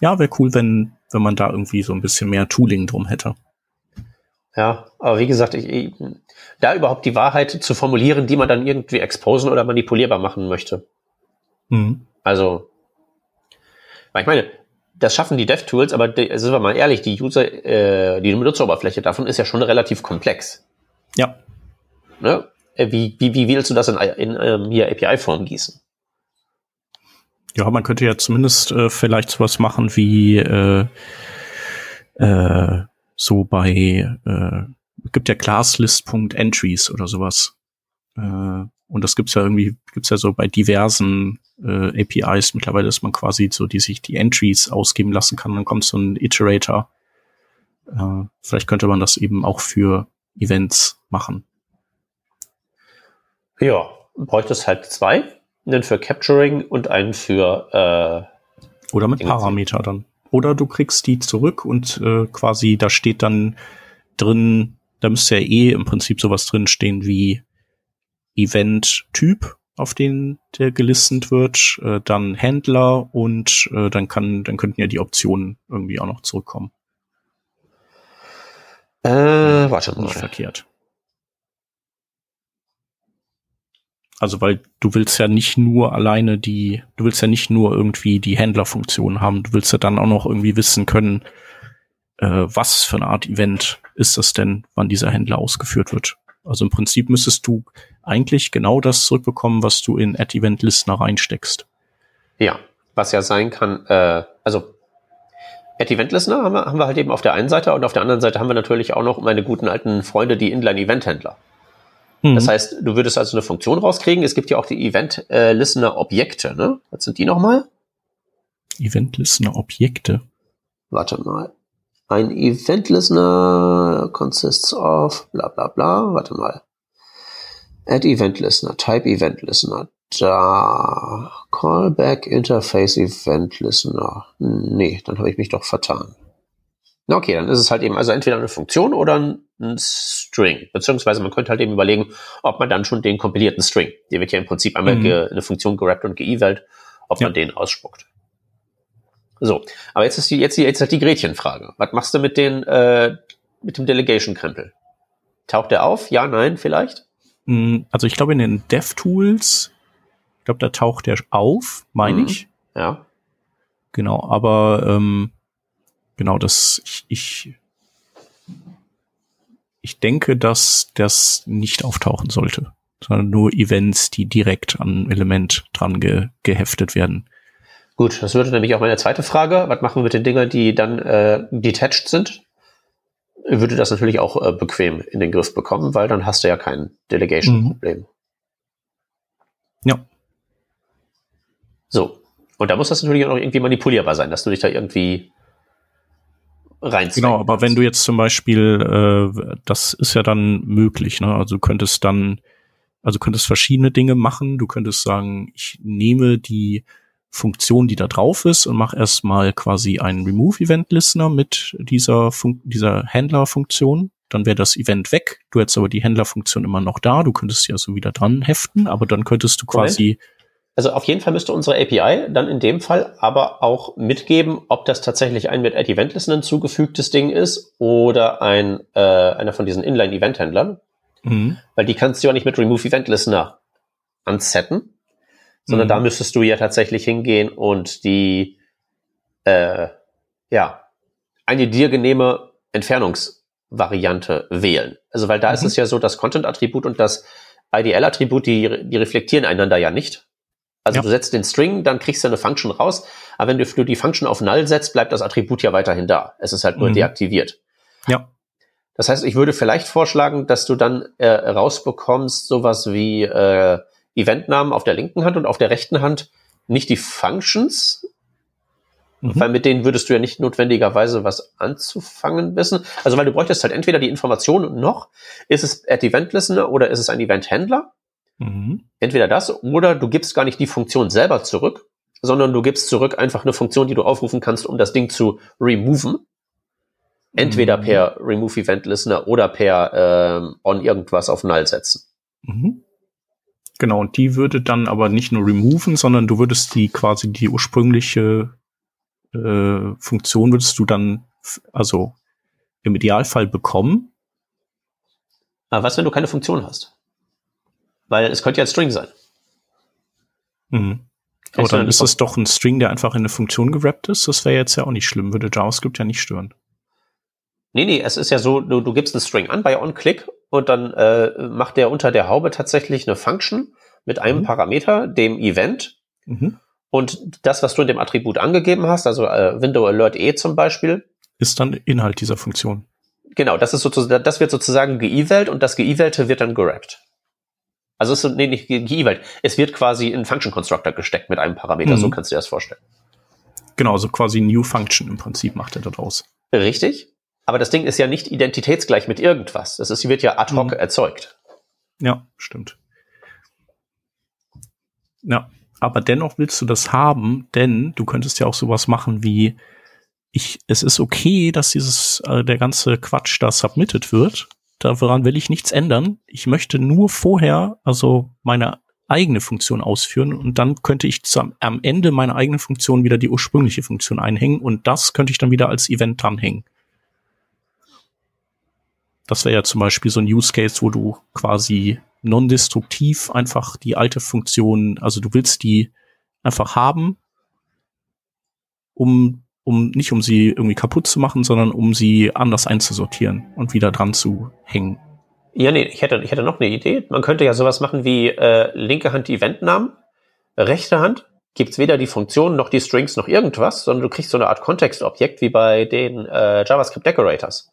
ja, wäre cool, wenn, wenn man da irgendwie so ein bisschen mehr Tooling drum hätte. Ja, aber wie gesagt, ich, ich, da überhaupt die Wahrheit zu formulieren, die man dann irgendwie exposen oder manipulierbar machen möchte. Mhm. Also, ich meine, das schaffen die DevTools, aber die, sind wir mal ehrlich, die User, äh, die Benutzeroberfläche davon ist ja schon relativ komplex. Ja. Ne? Äh, wie, wie, wie willst du das in, in ähm, hier API-Form gießen? Ja, man könnte ja zumindest äh, vielleicht sowas machen wie äh, äh, so bei äh, gibt ja Classlist.entries oder sowas. Äh, und das gibt's ja irgendwie, gibt's ja so bei diversen äh, APIs mittlerweile, dass man quasi so die sich die Entries ausgeben lassen kann. Dann kommt so ein Iterator. Äh, vielleicht könnte man das eben auch für Events machen. Ja, bräuchte es halt zwei. Einen für Capturing und einen für äh, Oder mit Parameter dann. Oder du kriegst die zurück und äh, quasi da steht dann drin, da müsste ja eh im Prinzip sowas drin stehen wie Event-Typ, auf den der gelistet wird, äh, dann Händler und äh, dann kann, dann könnten ja die Optionen irgendwie auch noch zurückkommen. Äh, warte mal. Nicht verkehrt. Also weil du willst ja nicht nur alleine die, du willst ja nicht nur irgendwie die Händlerfunktion haben, du willst ja dann auch noch irgendwie wissen können, äh, was für eine Art Event ist das denn, wann dieser Händler ausgeführt wird. Also im Prinzip müsstest du eigentlich genau das zurückbekommen, was du in Add Event Listener reinsteckst. Ja, was ja sein kann, äh, also Add Event Listener haben wir, haben wir halt eben auf der einen Seite und auf der anderen Seite haben wir natürlich auch noch meine guten alten Freunde, die Inline Event Händler. Mhm. Das heißt, du würdest also eine Funktion rauskriegen. Es gibt ja auch die Event äh, Listener Objekte, ne? Was sind die nochmal? Event Listener Objekte. Warte mal. Ein Event Listener consists of bla bla bla. Warte mal. Add Event Listener, Type Event Listener. Da. Callback Interface Event Listener. Nee, dann habe ich mich doch vertan. Okay, dann ist es halt eben also entweder eine Funktion oder ein, ein, String. Beziehungsweise man könnte halt eben überlegen, ob man dann schon den kompilierten String, der wird ja im Prinzip einmal mhm. eine Funktion gerappt und geevelt, ob ja. man den ausspuckt. So, aber jetzt ist die, jetzt, die, jetzt halt die Gretchenfrage. Was machst du mit den, äh, mit dem Delegation-Krempel? Taucht der auf? Ja, nein, vielleicht? Mm, also ich glaube in den DevTools, ich glaube, da taucht der auf, meine mhm. ich. Ja. Genau, aber ähm, genau, das ich, ich ich denke, dass das nicht auftauchen sollte, sondern nur Events, die direkt an Element dran ge geheftet werden. Gut, das würde nämlich auch meine zweite Frage. Was machen wir mit den Dingern, die dann äh, detached sind? Würde das natürlich auch äh, bequem in den Griff bekommen, weil dann hast du ja kein Delegation-Problem. Mhm. Ja. So. Und da muss das natürlich auch irgendwie manipulierbar sein, dass du dich da irgendwie rein. Genau, aber wenn du jetzt zum Beispiel, äh, das ist ja dann möglich, ne? Also du könntest dann, also du könntest verschiedene Dinge machen. Du könntest sagen, ich nehme die Funktion, die da drauf ist und mache erstmal quasi einen Remove Event Listener mit dieser Fun dieser Händlerfunktion. Dann wäre das Event weg. Du hättest aber die Händlerfunktion immer noch da. Du könntest ja so wieder dran heften, aber dann könntest du quasi Moment also auf jeden Fall müsste unsere API dann in dem Fall aber auch mitgeben, ob das tatsächlich ein mit Add Event Listener zugefügtes Ding ist oder ein äh, einer von diesen Inline Event Händlern. Mhm. Weil die kannst du ja nicht mit Remove Event Listener ansetten, sondern mhm. da müsstest du ja tatsächlich hingehen und die äh, ja eine dir genehme Entfernungsvariante wählen. Also weil da mhm. ist es ja so, das Content-Attribut und das IDL-Attribut, die, die reflektieren einander ja nicht. Also ja. du setzt den String, dann kriegst du eine Function raus, aber wenn du die Function auf Null setzt, bleibt das Attribut ja weiterhin da. Es ist halt nur mhm. deaktiviert. Ja. Das heißt, ich würde vielleicht vorschlagen, dass du dann äh, rausbekommst sowas wie äh, Eventnamen auf der linken Hand und auf der rechten Hand nicht die Functions, mhm. weil mit denen würdest du ja nicht notwendigerweise was anzufangen wissen. Also weil du bräuchtest halt entweder die Information noch, ist es at Event Listener oder ist es ein Event Händler? Mhm. Entweder das oder du gibst gar nicht die Funktion selber zurück, sondern du gibst zurück einfach eine Funktion, die du aufrufen kannst, um das Ding zu removen. Entweder mhm. per Remove Event Listener oder per ähm, on irgendwas auf Null setzen. Mhm. Genau, und die würde dann aber nicht nur removen, sondern du würdest die quasi die ursprüngliche äh, Funktion würdest du dann also im Idealfall bekommen. Aber was, wenn du keine Funktion hast? Weil es könnte ja ein String sein. Mhm. Aber dann ist es doch ein String, der einfach in eine Funktion gerappt ist. Das wäre jetzt ja auch nicht schlimm, würde JavaScript ja nicht stören. Nee, nee, es ist ja so, du, du gibst einen String an bei OnClick und dann äh, macht der unter der Haube tatsächlich eine Function mit einem mhm. Parameter, dem Event. Mhm. Und das, was du in dem Attribut angegeben hast, also äh, Window Alert E zum Beispiel, ist dann Inhalt dieser Funktion. Genau, das ist sozusagen, das wird sozusagen geevalt und das geevalte wird dann gerappt. Also es ist nee, nicht geevalt. Es wird quasi in Function Constructor gesteckt mit einem Parameter. Mhm. So kannst du dir das vorstellen. Genau, so quasi New Function im Prinzip macht er daraus. Richtig. Aber das Ding ist ja nicht identitätsgleich mit irgendwas. Das ist, wird ja ad hoc mhm. erzeugt. Ja, stimmt. Ja, aber dennoch willst du das haben, denn du könntest ja auch sowas machen wie, ich, es ist okay, dass dieses, äh, der ganze Quatsch da submitted wird. Daran will ich nichts ändern. Ich möchte nur vorher, also meine eigene Funktion ausführen und dann könnte ich zum, am Ende meiner eigenen Funktion wieder die ursprüngliche Funktion einhängen und das könnte ich dann wieder als Event dranhängen. Das wäre ja zum Beispiel so ein Use Case, wo du quasi non-destruktiv einfach die alte Funktion, also du willst die einfach haben, um, um, nicht um sie irgendwie kaputt zu machen, sondern um sie anders einzusortieren und wieder dran zu hängen. Ja, nee, ich hätte, ich hätte noch eine Idee. Man könnte ja sowas machen wie äh, linke Hand die Eventnamen, rechte Hand gibt's weder die Funktion noch die Strings noch irgendwas, sondern du kriegst so eine Art Kontextobjekt wie bei den äh, JavaScript Decorators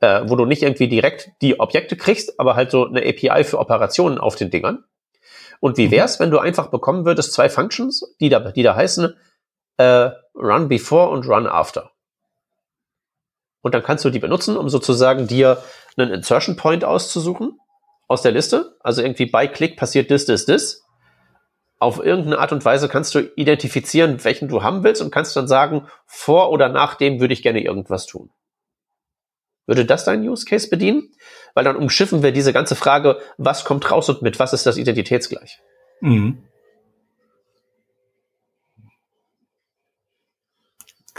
äh, wo du nicht irgendwie direkt die Objekte kriegst, aber halt so eine API für Operationen auf den Dingern. Und wie mhm. wär's, wenn du einfach bekommen würdest zwei Functions, die da, die da heißen äh, Run Before und Run After. Und dann kannst du die benutzen, um sozusagen dir einen Insertion Point auszusuchen aus der Liste. Also irgendwie bei Klick passiert this, this, this. Auf irgendeine Art und Weise kannst du identifizieren, welchen du haben willst und kannst dann sagen, vor oder nach dem würde ich gerne irgendwas tun. Würde das deinen Use Case bedienen? Weil dann umschiffen wir diese ganze Frage, was kommt raus und mit was ist das identitätsgleich? Mhm.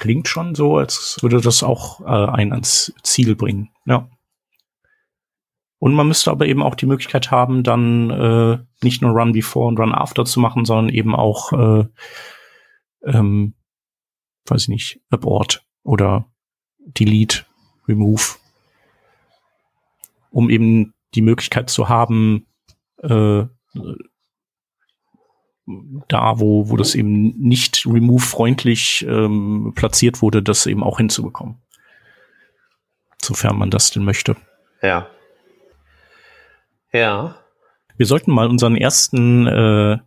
Klingt schon so, als würde das auch äh, einen ans Ziel bringen. Ja. Und man müsste aber eben auch die Möglichkeit haben, dann äh, nicht nur Run Before und Run After zu machen, sondern eben auch, äh, ähm, weiß ich nicht, Abort oder Delete, Remove um eben die Möglichkeit zu haben, äh, da, wo, wo das eben nicht remove-freundlich ähm, platziert wurde, das eben auch hinzubekommen. Sofern man das denn möchte. Ja. Ja. Wir sollten mal unseren ersten, äh,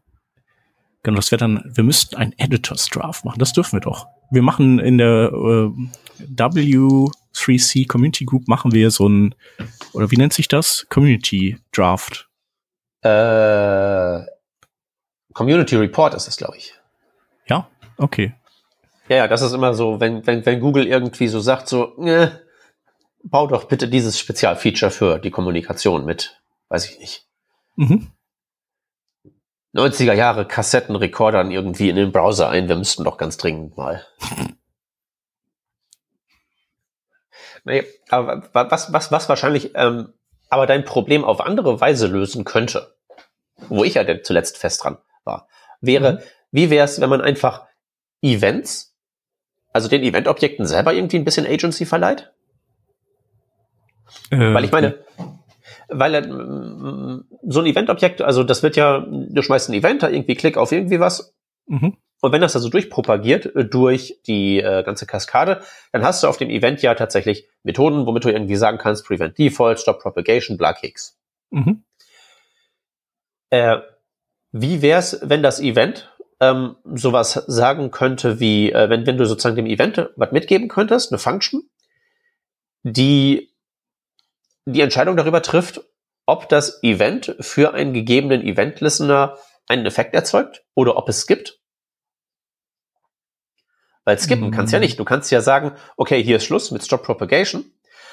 genau, das wäre dann, wir müssten ein Editors Draft machen, das dürfen wir doch. Wir machen in der äh, W 3C Community Group machen wir so ein, oder wie nennt sich das? Community Draft. Äh, Community Report ist es, glaube ich. Ja, okay. Ja, ja, das ist immer so, wenn, wenn, wenn Google irgendwie so sagt, so, äh, bau doch bitte dieses Spezialfeature für die Kommunikation mit, weiß ich nicht. Mhm. 90er Jahre Kassettenrekordern irgendwie in den Browser ein, wir müssten doch ganz dringend mal. Nee, aber was, was, was wahrscheinlich ähm, aber dein Problem auf andere Weise lösen könnte, wo ich ja zuletzt fest dran wäre, mhm. wie wäre es, wenn man einfach Events, also den Event-Objekten selber irgendwie ein bisschen Agency verleiht? Äh, weil ich meine, weil äh, so ein Event-Objekt, also das wird ja, du schmeißt ein Event, da irgendwie Klick auf irgendwie was. Mhm. Und wenn das also durchpropagiert äh, durch die äh, ganze Kaskade, dann hast du auf dem Event ja tatsächlich Methoden, womit du irgendwie sagen kannst, Prevent Default, Stop Propagation, bla Keks. Mhm. Äh, wie wär's, wenn das Event ähm, sowas sagen könnte wie, äh, wenn, wenn du sozusagen dem Event was mitgeben könntest, eine Function, die die Entscheidung darüber trifft, ob das Event für einen gegebenen Event-Listener einen Effekt erzeugt oder ob es skippt weil skippen mhm. kannst ja nicht. Du kannst ja sagen, okay, hier ist Schluss mit Stop Propagation.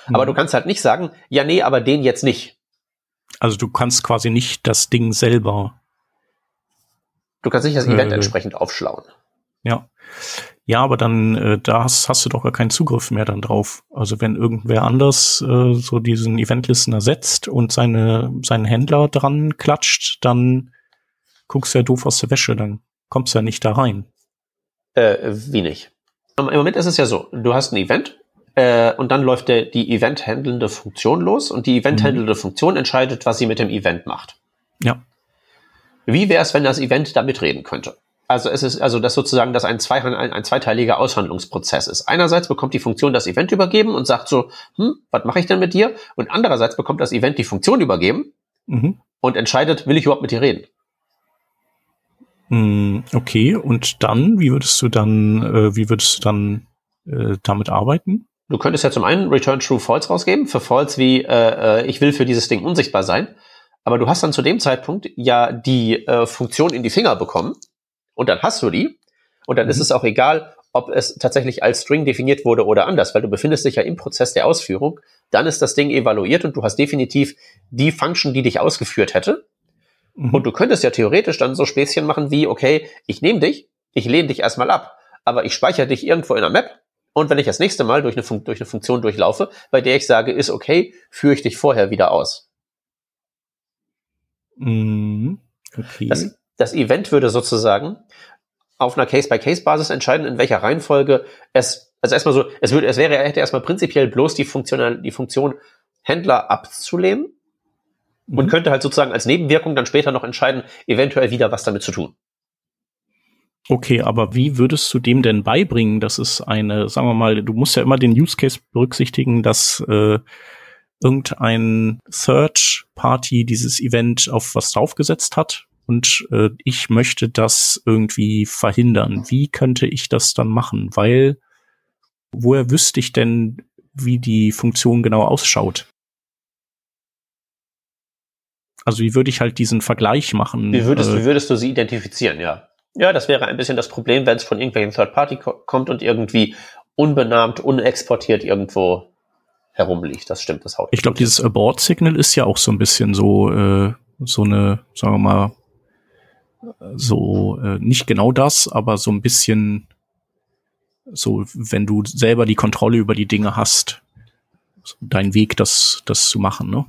Mhm. Aber du kannst halt nicht sagen, ja, nee, aber den jetzt nicht. Also du kannst quasi nicht das Ding selber. Du kannst nicht das Event äh, entsprechend aufschlauen. Ja. Ja, aber dann, äh, da hast, hast du doch gar keinen Zugriff mehr dann drauf. Also wenn irgendwer anders äh, so diesen Eventlisten ersetzt und seine, seinen Händler dran klatscht, dann guckst du ja doof aus der Wäsche, dann kommst du ja nicht da rein. Äh, wie nicht? Im Moment ist es ja so, du hast ein Event äh, und dann läuft der, die event-handelnde Funktion los und die event-handelnde mhm. Funktion entscheidet, was sie mit dem Event macht. Ja. Wie wäre es, wenn das Event da mitreden könnte? Also es ist also das sozusagen, dass ein, zwei, ein, ein zweiteiliger Aushandlungsprozess ist. Einerseits bekommt die Funktion das Event übergeben und sagt so, hm, was mache ich denn mit dir? Und andererseits bekommt das Event die Funktion übergeben mhm. und entscheidet, will ich überhaupt mit dir reden? Hm, okay, und dann, wie würdest du dann, äh, wie würdest du dann äh, damit arbeiten? Du könntest ja zum einen Return True False rausgeben, für False wie äh, äh, ich will für dieses Ding unsichtbar sein. Aber du hast dann zu dem Zeitpunkt ja die äh, Funktion in die Finger bekommen und dann hast du die und dann mhm. ist es auch egal, ob es tatsächlich als String definiert wurde oder anders, weil du befindest dich ja im Prozess der Ausführung. Dann ist das Ding evaluiert und du hast definitiv die Function, die dich ausgeführt hätte. Mhm. Und du könntest ja theoretisch dann so Späßchen machen wie, okay, ich nehme dich, ich lehne dich erstmal ab, aber ich speichere dich irgendwo in der Map und wenn ich das nächste Mal durch eine, Fun durch eine Funktion durchlaufe, bei der ich sage, ist okay, führe ich dich vorher wieder aus. Mhm. Okay. Das, das Event würde sozusagen auf einer Case-by-Case-Basis entscheiden, in welcher Reihenfolge es, also erstmal so, es würde, es wäre, er hätte erstmal prinzipiell bloß die Funktion, die Funktion Händler abzulehnen mhm. und könnte halt sozusagen als Nebenwirkung dann später noch entscheiden, eventuell wieder was damit zu tun. Okay, aber wie würdest du dem denn beibringen, dass es eine, sagen wir mal, du musst ja immer den Use Case berücksichtigen, dass äh, irgendein Third Party dieses Event auf was draufgesetzt hat und äh, ich möchte das irgendwie verhindern. Wie könnte ich das dann machen? Weil woher wüsste ich denn, wie die Funktion genau ausschaut? Also wie würde ich halt diesen Vergleich machen? Wie würdest, äh, wie würdest du sie identifizieren, ja? Ja, das wäre ein bisschen das Problem, wenn es von irgendwelchen Third Party ko kommt und irgendwie unbenannt, unexportiert irgendwo herumliegt. Das stimmt, das haut. Ich glaube, dieses Abort-Signal ist ja auch so ein bisschen so, äh, so eine, sagen wir mal, so äh, nicht genau das, aber so ein bisschen so, wenn du selber die Kontrolle über die Dinge hast, dein Weg, das, das zu machen, ne?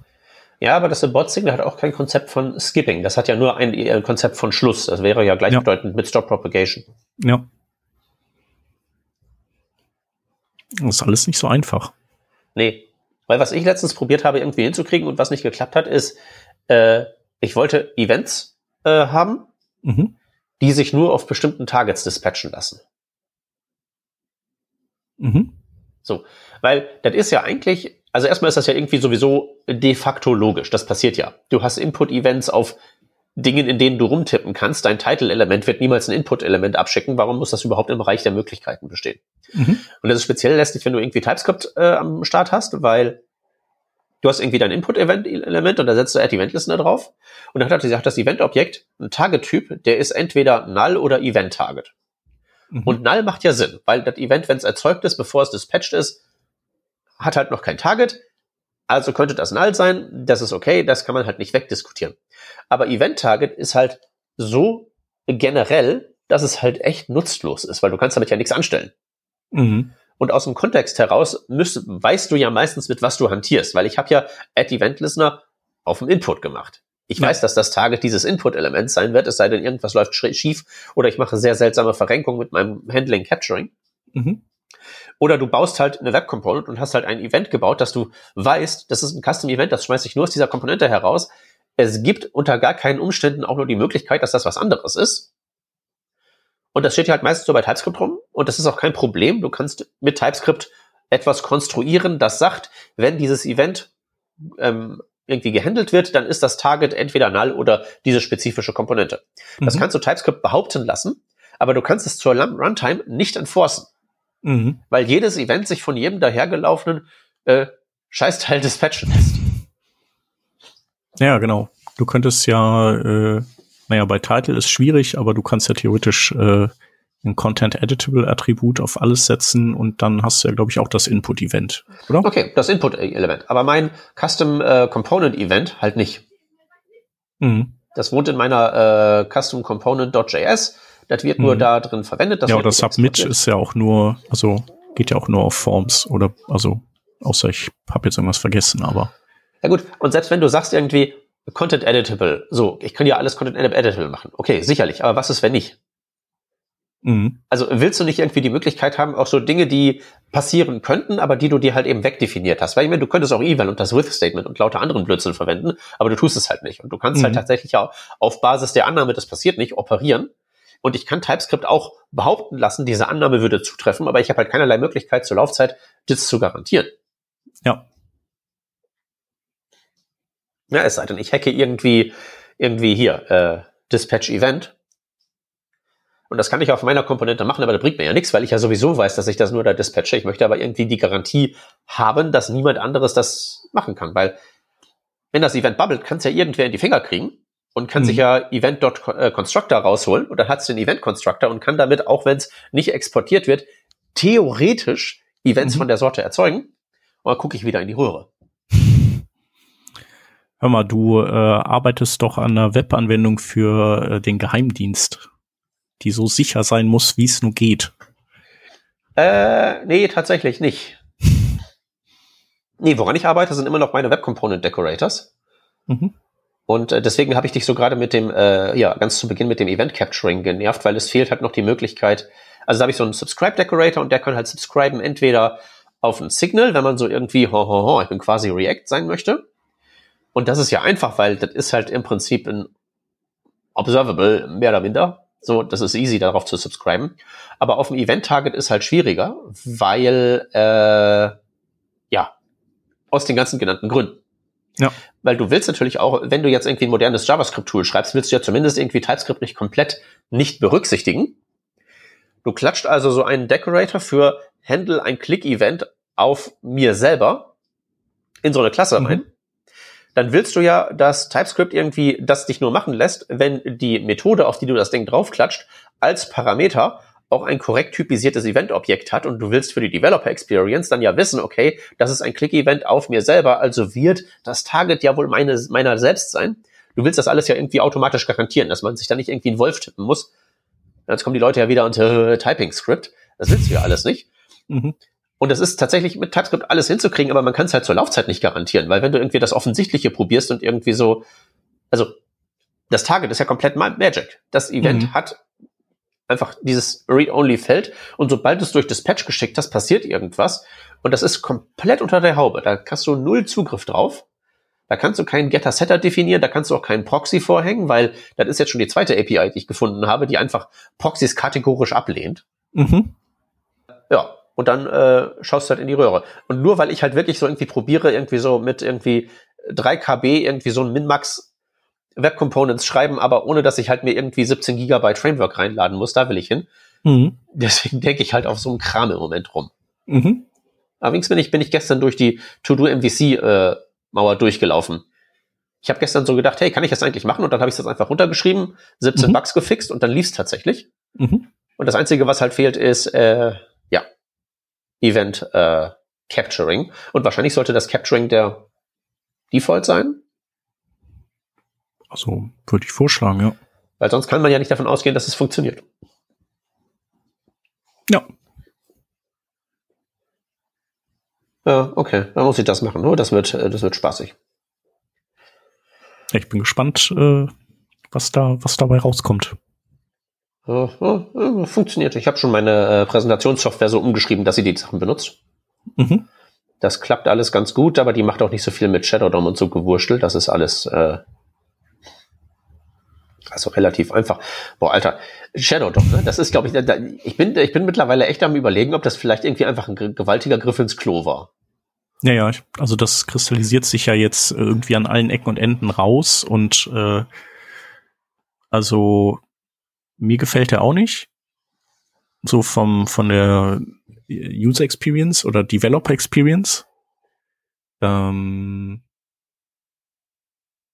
Ja, aber das Abort-Signal hat auch kein Konzept von Skipping. Das hat ja nur ein, ein Konzept von Schluss. Das wäre ja gleichbedeutend ja. mit Stop Propagation. Ja. Das ist alles nicht so einfach. Nee. Weil was ich letztens probiert habe, irgendwie hinzukriegen und was nicht geklappt hat, ist, äh, ich wollte Events äh, haben, mhm. die sich nur auf bestimmten Targets dispatchen lassen. Mhm. So, weil das ist ja eigentlich, also erstmal ist das ja irgendwie sowieso de facto logisch. Das passiert ja. Du hast Input-Events auf Dingen, in denen du rumtippen kannst. Dein Title-Element wird niemals ein Input-Element abschicken. Warum muss das überhaupt im Bereich der Möglichkeiten bestehen? Mhm. Und das ist speziell lästig, wenn du irgendwie TypeScript äh, am Start hast, weil du hast irgendwie dein Input-Element und da setzt du Add-Event-Listener drauf. Und dann hat das Event-Objekt ein Target-Typ, der ist entweder Null oder Event-Target. Mhm. Und Null macht ja Sinn, weil das Event, wenn es erzeugt ist, bevor es dispatched ist, hat halt noch kein Target. Also könnte das Null sein. Das ist okay. Das kann man halt nicht wegdiskutieren. Aber Event Target ist halt so generell, dass es halt echt nutzlos ist, weil du kannst damit ja nichts anstellen. Mhm. Und aus dem Kontext heraus müsst, weißt du ja meistens, mit was du hantierst, weil ich habe ja Add Event Listener auf dem Input gemacht. Ich ja. weiß, dass das Target dieses Input-Elements sein wird, es sei denn, irgendwas läuft schief oder ich mache sehr seltsame Verrenkungen mit meinem Handling Capturing. Mhm. Oder du baust halt eine Web Component und hast halt ein Event gebaut, dass du weißt, das ist ein Custom Event, das schmeißt sich nur aus dieser Komponente heraus. Es gibt unter gar keinen Umständen auch nur die Möglichkeit, dass das was anderes ist. Und das steht ja halt meistens so bei TypeScript rum. Und das ist auch kein Problem. Du kannst mit TypeScript etwas konstruieren, das sagt, wenn dieses Event ähm, irgendwie gehandelt wird, dann ist das Target entweder null oder diese spezifische Komponente. Das mhm. kannst du TypeScript behaupten lassen, aber du kannst es zur Runtime nicht enforcen. Mhm. Weil jedes Event sich von jedem dahergelaufenen äh, Scheißteil dispatchen lässt. Ja, genau. Du könntest ja, äh, naja, bei Title ist schwierig, aber du kannst ja theoretisch äh, ein Content Editable Attribut auf alles setzen und dann hast du ja, glaube ich, auch das Input Event, oder? Okay, das Input Element. Aber mein Custom äh, halt nicht. Mhm. Das wohnt in meiner äh, Custom Component.js das wird nur mhm. da drin verwendet. ja, oder Submit ist ja auch nur, also geht ja auch nur auf Forms oder, also, außer ich habe jetzt irgendwas vergessen, aber. Ja gut, und selbst wenn du sagst irgendwie Content Editable, so, ich kann ja alles Content Editable machen. Okay, sicherlich, aber was ist, wenn nicht? Mhm. Also willst du nicht irgendwie die Möglichkeit haben, auch so Dinge, die passieren könnten, aber die du dir halt eben wegdefiniert hast? Weil ich meine, du könntest auch Eval und das With-Statement und lauter anderen Blödsinn verwenden, aber du tust es halt nicht. Und du kannst halt mhm. halt tatsächlich auch auf Basis der Annahme, das passiert nicht, operieren Und ich kann TypeScript auch behaupten lassen, diese Annahme würde zutreffen, aber ich habe halt keinerlei Möglichkeit zur Laufzeit, das zu garantieren. Ja. Ja, es sei denn, ich hacke irgendwie, irgendwie hier, äh, Dispatch Event. Und das kann ich auf meiner Komponente machen, aber das bringt mir ja nichts, weil ich ja sowieso weiß, dass ich das nur da dispatche. Ich möchte aber irgendwie die Garantie haben, dass niemand anderes das machen kann, weil wenn das Event bubbelt, kann es ja irgendwer in die Finger kriegen und kann mhm. sich ja Event.constructor rausholen und dann hat es den Event Constructor und kann damit, auch wenn es nicht exportiert wird, theoretisch Events mhm. von der Sorte erzeugen. Und dann gucke ich wieder in die Röhre. Hör mal, du äh, arbeitest doch an einer Webanwendung für äh, den Geheimdienst, die so sicher sein muss, wie es nur geht. Äh, nee, tatsächlich nicht. nee, woran ich arbeite, sind immer noch meine Web Component Decorators. Mhm. Und äh, deswegen habe ich dich so gerade mit dem, äh, ja, ganz zu Beginn mit dem Event Capturing genervt, weil es fehlt halt noch die Möglichkeit, also da habe ich so einen Subscribe Decorator und der kann halt subscriben entweder auf ein Signal, wenn man so irgendwie, ho, ho, ho, ich bin quasi React sein möchte, und das ist ja einfach, weil das ist halt im Prinzip ein Observable, mehr oder minder. So, das ist easy, darauf zu subscriben. Aber auf dem Event-Target ist halt schwieriger, weil, äh, ja, aus den ganzen genannten Gründen. Ja. Weil du willst natürlich auch, wenn du jetzt irgendwie ein modernes JavaScript-Tool schreibst, willst du ja zumindest irgendwie TypeScript nicht komplett nicht berücksichtigen. Du klatscht also so einen Decorator für Handle ein Click-Event auf mir selber in so eine Klasse mhm. rein dann willst du ja, dass TypeScript irgendwie das dich nur machen lässt, wenn die Methode, auf die du das Ding draufklatscht, als Parameter auch ein korrekt typisiertes Event-Objekt hat und du willst für die Developer Experience dann ja wissen, okay, das ist ein Click-Event auf mir selber, also wird das Target ja wohl meine, meiner selbst sein. Du willst das alles ja irgendwie automatisch garantieren, dass man sich da nicht irgendwie einen Wolf tippen muss. Jetzt kommen die Leute ja wieder unter äh, Typing-Script. Das willst du ja alles nicht. Mhm. Und das ist tatsächlich mit TypeScript alles hinzukriegen, aber man kann es halt zur Laufzeit nicht garantieren, weil wenn du irgendwie das Offensichtliche probierst und irgendwie so, also das Target ist ja komplett Magic. Das Event mhm. hat einfach dieses Read-Only-Feld und sobald du es durch Dispatch geschickt hast, passiert irgendwas und das ist komplett unter der Haube. Da hast du null Zugriff drauf. Da kannst du keinen Getter-Setter definieren, da kannst du auch keinen Proxy vorhängen, weil das ist jetzt schon die zweite API, die ich gefunden habe, die einfach Proxys kategorisch ablehnt. Mhm. Ja, und dann äh, schaust du halt in die Röhre. Und nur weil ich halt wirklich so irgendwie probiere, irgendwie so mit irgendwie 3 KB irgendwie so ein Minmax Web Components schreiben, aber ohne dass ich halt mir irgendwie 17 Gigabyte Framework reinladen muss, da will ich hin. Mhm. Deswegen denke ich halt auf so einem Kram im Moment rum. Mhm. Allerdings bin ich, bin ich gestern durch die To-Do MVC äh, Mauer durchgelaufen. Ich habe gestern so gedacht, hey, kann ich das eigentlich machen? Und dann habe ich das einfach runtergeschrieben, 17 mhm. Bugs gefixt und dann lief's tatsächlich. Mhm. Und das Einzige, was halt fehlt, ist äh, Event äh, Capturing. Und wahrscheinlich sollte das Capturing der Default sein. Also würde ich vorschlagen, ja. Weil sonst kann man ja nicht davon ausgehen, dass es funktioniert. Ja. Ja, okay, dann muss ich das machen. Oh, das wird, äh, das wird spaßig. Ich bin gespannt, äh, was da, was dabei rauskommt. Funktioniert. Ich habe schon meine äh, Präsentationssoftware so umgeschrieben, dass sie die Sachen benutzt. Mhm. Das klappt alles ganz gut, aber die macht auch nicht so viel mit Shadow DOM und so gewurstelt. Das ist alles äh, also relativ einfach. Boah, Alter, Shadow DOM, ne? das ist, glaube ich, da, ich bin, ich bin mittlerweile echt am überlegen, ob das vielleicht irgendwie einfach ein gewaltiger Griff ins Klo war. Ja, ja, also das kristallisiert sich ja jetzt irgendwie an allen Ecken und Enden raus und äh, also mir gefällt er auch nicht. So vom, von der User Experience oder Developer Experience. Ähm,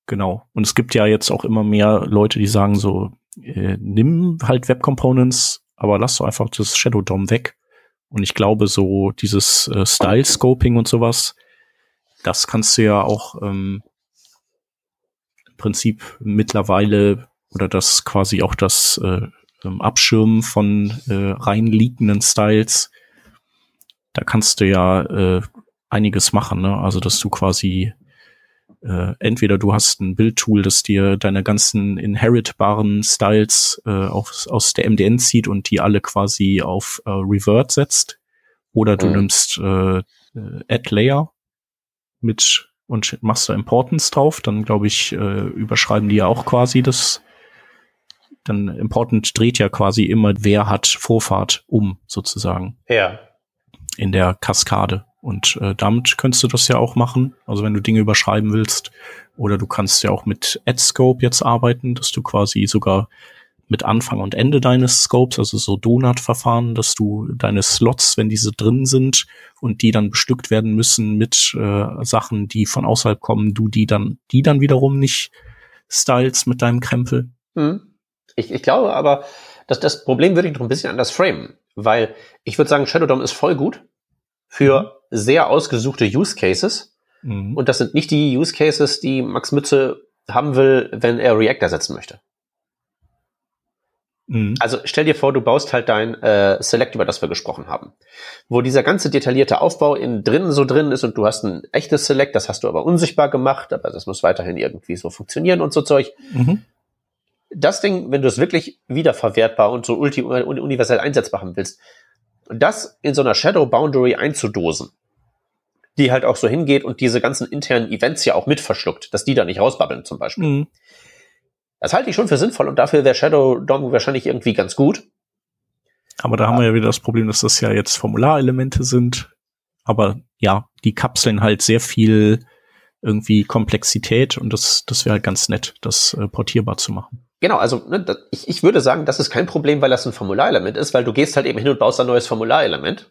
genau. Und es gibt ja jetzt auch immer mehr Leute, die sagen so, äh, nimm halt Web Components, aber lass doch einfach das Shadow DOM weg. Und ich glaube, so dieses äh, Style Scoping und sowas, das kannst du ja auch ähm, im Prinzip mittlerweile oder das quasi auch das äh, ähm, Abschirmen von äh, rein liegenden Styles, da kannst du ja äh, einiges machen, ne? Also dass du quasi äh, entweder du hast ein Bildtool, das dir deine ganzen inheritbaren Styles äh, aus, aus der MDN zieht und die alle quasi auf äh, Revert setzt, oder du mhm. nimmst äh, äh Add Layer mit und machst da Importance drauf, dann glaube ich, äh, überschreiben die ja auch quasi das dann Important dreht ja quasi immer, wer hat Vorfahrt um, sozusagen. Ja. In der Kaskade. Und äh, damit könntest du das ja auch machen. Also wenn du Dinge überschreiben willst. Oder du kannst ja auch mit AdScope jetzt arbeiten, dass du quasi sogar mit Anfang und Ende deines Scopes, also so Donut-Verfahren, dass du deine Slots, wenn diese drin sind und die dann bestückt werden müssen mit äh, Sachen, die von außerhalb kommen, du die dann, die dann wiederum nicht styles mit deinem Krempel. Hm. Ich, ich glaube aber, dass das Problem würde ich noch ein bisschen anders framen, weil ich würde sagen, Shadow DOM ist voll gut für mhm. Sehr ausgesuchte Use Cases. Mhm. Und das sind nicht die Use Cases, die Max Mütze haben will, wenn er React ersetzen möchte. Mhm. Also stell dir vor, du baust halt dein äh, Select, über das wir gesprochen haben, wo dieser ganze detaillierte Aufbau in drinnen so drin ist und du hast ein echtes Select, das hast du aber unsichtbar gemacht, aber das muss weiterhin irgendwie so funktionieren und so Zeug. Mhm. Das Ding, wenn du es wirklich wiederverwertbar und so ulti universell einsetzbar haben willst, das in so einer Shadow Boundary einzudosen, die halt auch so hingeht und diese ganzen internen Events ja auch mit verschluckt, dass die da nicht rausbabbeln zum Beispiel. Mhm. Das halte ich schon für sinnvoll und dafür wäre Shadow DOM wahrscheinlich irgendwie ganz gut. Aber da haben wir ja wieder das Problem, dass das ja jetzt Formularelemente sind. Aber ja, die kapseln halt sehr viel irgendwie Komplexität und das, das wäre halt ganz nett, das äh, portierbar zu machen. Genau, also ne, das, ich, ich würde sagen, das ist kein Problem, weil das ein Formularelement ist, weil du gehst halt eben hin und baust ein neues Formularelement.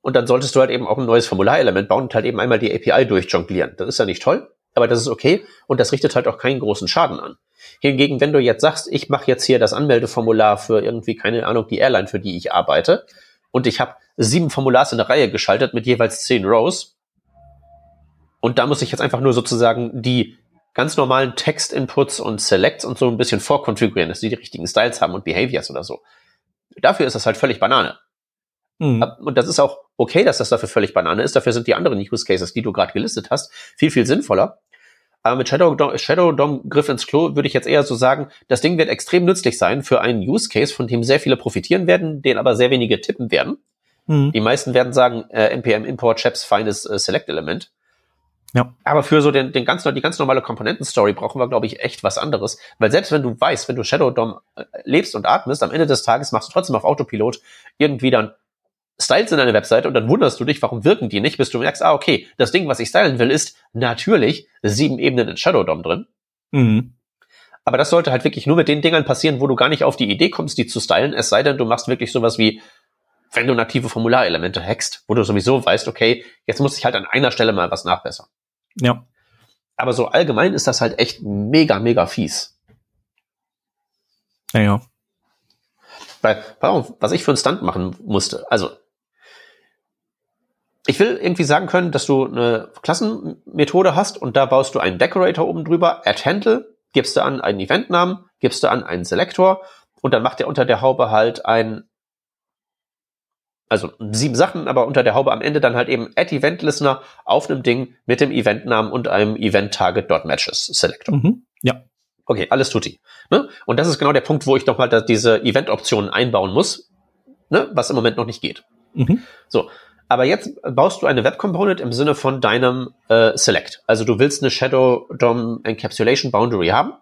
Und dann solltest du halt eben auch ein neues Formularelement bauen und halt eben einmal die API durchjonglieren. Das ist ja nicht toll, aber das ist okay und das richtet halt auch keinen großen Schaden an. Hingegen, wenn du jetzt sagst, ich mache jetzt hier das Anmeldeformular für irgendwie, keine Ahnung, die Airline, für die ich arbeite, und ich habe sieben Formulars in der Reihe geschaltet mit jeweils zehn Rows, und da muss ich jetzt einfach nur sozusagen die ganz normalen Text-Inputs und Selects und so ein bisschen vorkonfigurieren, dass die die richtigen Styles haben und Behaviors oder so. Dafür ist das halt völlig Banane. Mhm. Und das ist auch okay, dass das dafür völlig Banane ist. Dafür sind die anderen Use Cases, die du gerade gelistet hast, viel, viel sinnvoller. Aber mit Shadow DOM, Shadow DOM Griff ins Klo würde ich jetzt eher so sagen, das Ding wird extrem nützlich sein für einen Use Case, von dem sehr viele profitieren werden, den aber sehr wenige tippen werden. Mhm. Die meisten werden sagen, äh, npm import chaps feines äh, Select Element. Ja. Aber für so den, den ganz, die ganz normale Komponentenstory brauchen wir, glaube ich, echt was anderes. Weil selbst wenn du weißt, wenn du Shadow DOM äh, lebst und atmest, am Ende des Tages machst du trotzdem auf Autopilot irgendwie dann Styles in deine Webseite und dann wunderst du dich, warum wirken die nicht, bis du merkst, ah, okay, das Ding, was ich stylen will, ist natürlich sieben Ebenen in Shadow DOM drin. Mhm. Aber das sollte halt wirklich nur mit den Dingern passieren, wo du gar nicht auf die Idee kommst, die zu stylen, es sei denn, du machst wirklich sowas wie, wenn du native Formularelemente hackst, wo du sowieso weißt, okay, jetzt muss ich halt an einer Stelle mal was nachbessern. Ja. Aber so allgemein ist das halt echt mega, mega fies. Ja, ja. Weil, was ich für einen Stunt machen musste, also ich will irgendwie sagen können, dass du eine Klassenmethode hast und da baust du einen Decorator oben drüber, add handle, gibst du an einen Eventnamen, gibst du an einen Selektor und dann macht er unter der Haube halt ein, also sieben Sachen, aber unter der Haube am Ende dann halt eben add Event Listener auf einem Ding mit dem Eventnamen und einem Event Target Matches Selector. Mhm. Ja. Okay, alles tutti. Ne? Und das ist genau der Punkt, wo ich nochmal diese Event-Optionen einbauen muss, ne? was im Moment noch nicht geht. Mhm. So, aber jetzt baust du eine Web Component im Sinne von deinem äh, Select. Also du willst eine Shadow DOM Encapsulation Boundary haben.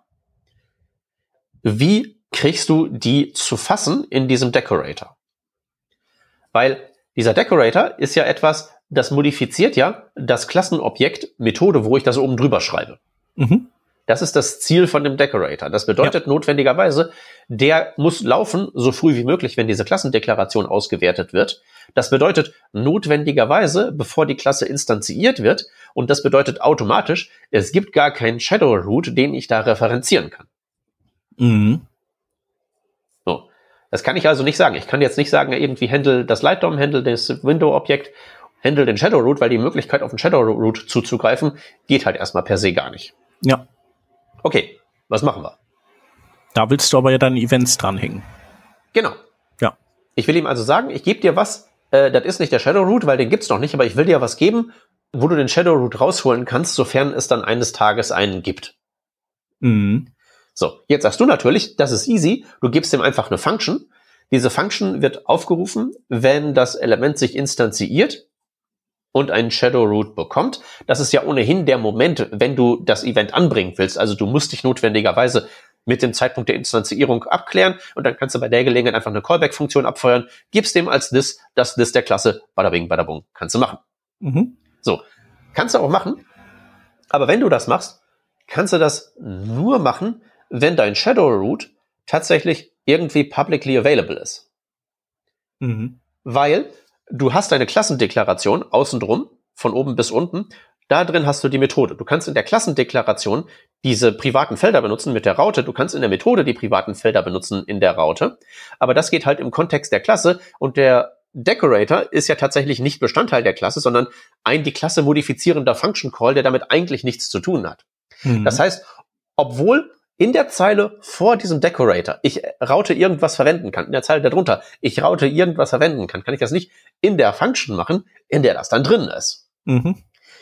Wie kriegst du die zu fassen in diesem Decorator? Weil dieser Decorator ist ja etwas, das modifiziert ja das Klassenobjekt Methode, wo ich das oben drüber schreibe. Mhm. Das ist das Ziel von dem Decorator. Das bedeutet ja. notwendigerweise, der muss laufen so früh wie möglich, wenn diese Klassendeklaration ausgewertet wird. Das bedeutet notwendigerweise, bevor die Klasse instanziert wird. Und das bedeutet automatisch, es gibt gar keinen Shadow Root, den ich da referenzieren kann. Mhm. Das kann ich also nicht sagen. Ich kann jetzt nicht sagen, irgendwie handle das Light-DOM, handle das Window-Objekt, handle den Shadow Root, weil die Möglichkeit auf den Shadow Root zuzugreifen, geht halt erstmal per se gar nicht. Ja. Okay, was machen wir? Da willst du aber ja deine Events dranhängen. Genau. Ja. Ich will ihm also sagen, ich gebe dir was, äh, das ist nicht der Shadow Root, weil den gibt's noch nicht, aber ich will dir was geben, wo du den Shadow Root rausholen kannst, sofern es dann eines Tages einen gibt. Mhm. So, jetzt sagst du natürlich, das ist easy, du gibst ihm einfach eine Function. Diese Function wird aufgerufen, wenn das Element sich instanziert und einen Shadow Root bekommt. Das ist ja ohnehin der Moment, wenn du das Event anbringen willst. Also du musst dich notwendigerweise mit dem Zeitpunkt der Instanzierung abklären und dann kannst du bei der Gelegenheit einfach eine Callback-Funktion abfeuern, gibst dem als this, das this der Klasse, bada bing, bada bung, kannst du machen. Mhm. So, kannst du auch machen, aber wenn du das machst, kannst du das nur machen, wenn dein Shadow Root tatsächlich irgendwie publicly available ist. Mhm. Weil du hast deine Klassendeklaration außen drum, von oben bis unten, da drin hast du die Methode. Du kannst in der Klassendeklaration diese privaten Felder benutzen mit der Raute. Du kannst in der Methode die privaten Felder benutzen in der Raute. Aber das geht halt im Kontext der Klasse und der Decorator ist ja tatsächlich nicht Bestandteil der Klasse, sondern ein die Klasse modifizierender Function Call, der damit eigentlich nichts zu tun hat. Mhm. Das heißt, obwohl in der Zeile vor diesem Decorator ich Raute irgendwas verwenden kann, in der Zeile darunter ich Raute irgendwas verwenden kann, kann ich das nicht in der Function machen, in der das dann drin ist. Mhm.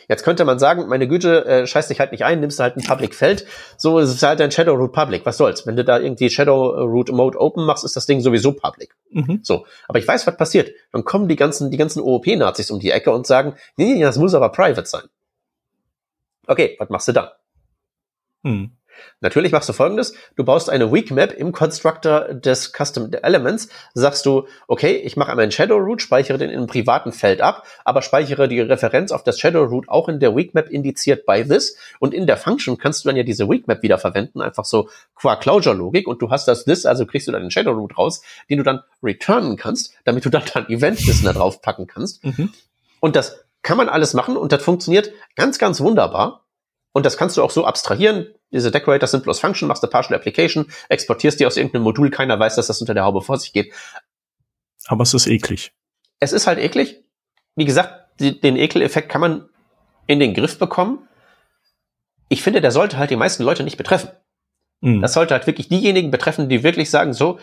Jetzt könnte man sagen, meine Güte, äh, scheiß dich halt nicht ein, nimmst du halt ein Public-Feld. So ist es halt ein Shadow Root Public. Was soll's? Wenn du da irgendwie Shadow Root Mode Open machst, ist das Ding sowieso Public. Mhm. So. Aber ich weiß, was passiert. Dann kommen die ganzen, die ganzen OOP-Nazis um die Ecke und sagen, nee, nee, das muss aber private sein. Okay, was machst du dann? Mhm. Natürlich machst du folgendes. Du baust eine Weak Map im Constructor des Custom Elements. Sagst du, okay, ich mache einmal einen Shadow Root, speichere den in einem privaten Feld ab, aber speichere die Referenz auf das Shadow Root auch in der Weak Map indiziert by this. Und in der Function kannst du dann ja diese Weak Map wieder verwenden, einfach so qua Closure Logik. Und du hast das this, also kriegst du dann den Shadow Root raus, den du dann returnen kannst, damit du dann dein Event Wissen da drauf packen kannst. Mhm. Und das kann man alles machen und das funktioniert ganz, ganz wunderbar. Und das kannst du auch so abstrahieren. Diese Decorators sind bloß Function, machst eine Partial Application, exportierst die aus irgendeinem Modul, keiner weiß, dass das unter der Haube vor sich geht. Aber es ist eklig. Es ist halt eklig. Wie gesagt, die, den Ekeleffekt kann man in den Griff bekommen. Ich finde, der sollte halt die meisten Leute nicht betreffen. Mhm. Das sollte halt wirklich diejenigen betreffen, die wirklich sagen, so,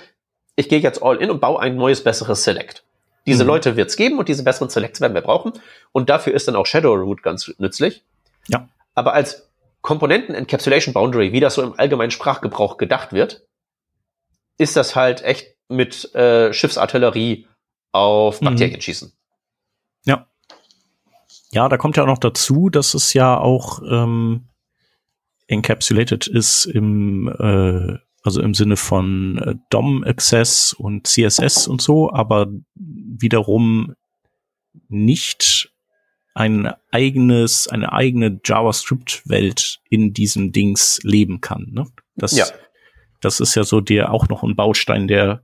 ich gehe jetzt all in und baue ein neues, besseres Select. Diese mhm. Leute wird es geben und diese besseren Selects werden wir brauchen. Und dafür ist dann auch Shadow Root ganz nützlich. Ja. Aber als Komponenten-Encapsulation Boundary, wie das so im allgemeinen Sprachgebrauch gedacht wird, ist das halt echt mit äh, Schiffsartillerie auf mhm. Bakterien mhm. schießen. Ja. Ja, da kommt ja auch noch dazu, dass es ja auch ähm, encapsulated ist im äh, also im Sinne von äh, DOM Access und CSS und so, aber wiederum nicht ein eigenes, eine eigene JavaScript-Welt in diesem Dings leben kann. Ne? Das, ja. das ist ja so der auch noch ein Baustein, der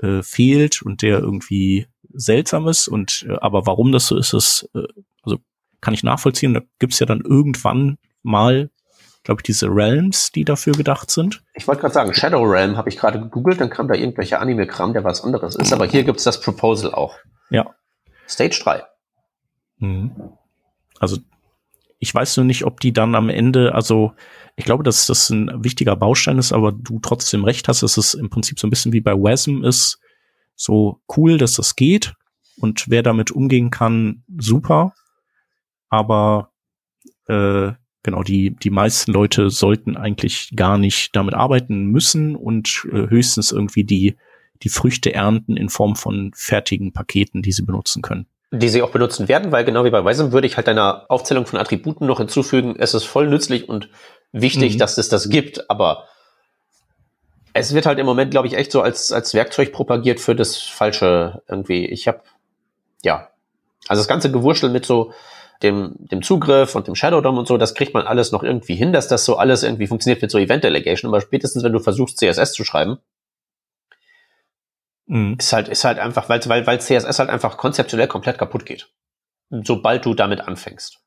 äh, fehlt und der irgendwie seltsam ist. Und äh, aber warum das so ist, ist äh, also kann ich nachvollziehen. Da gibt's ja dann irgendwann mal, glaube ich, diese Realms, die dafür gedacht sind. Ich wollte gerade sagen, Shadow Realm habe ich gerade gegoogelt, dann kam da irgendwelcher Anime-Kram, der was anderes ist. Aber hier gibt's das Proposal auch. Ja. Stage 3. Mhm. Also ich weiß nur nicht, ob die dann am Ende, also ich glaube, dass das ein wichtiger Baustein ist, aber du trotzdem recht hast, dass es im Prinzip so ein bisschen wie bei WASM ist. So cool, dass das geht und wer damit umgehen kann, super. Aber äh, genau, die, die meisten Leute sollten eigentlich gar nicht damit arbeiten müssen und äh, höchstens irgendwie die, die Früchte ernten in Form von fertigen Paketen, die sie benutzen können die sie auch benutzen werden, weil genau wie bei Weisem würde ich halt deiner Aufzählung von Attributen noch hinzufügen, es ist voll nützlich und wichtig, mhm. dass es das gibt, aber es wird halt im Moment, glaube ich, echt so als, als Werkzeug propagiert für das Falsche irgendwie. Ich habe, ja, also das ganze Gewurschtel mit so dem, dem Zugriff und dem Shadow DOM und so, das kriegt man alles noch irgendwie hin, dass das so alles irgendwie funktioniert mit so Event Delegation, aber spätestens, wenn du versuchst, CSS zu schreiben, Mhm. Ist halt, ist halt einfach, weil, weil, weil CSS halt einfach konzeptionell komplett kaputt geht. Sobald du damit anfängst.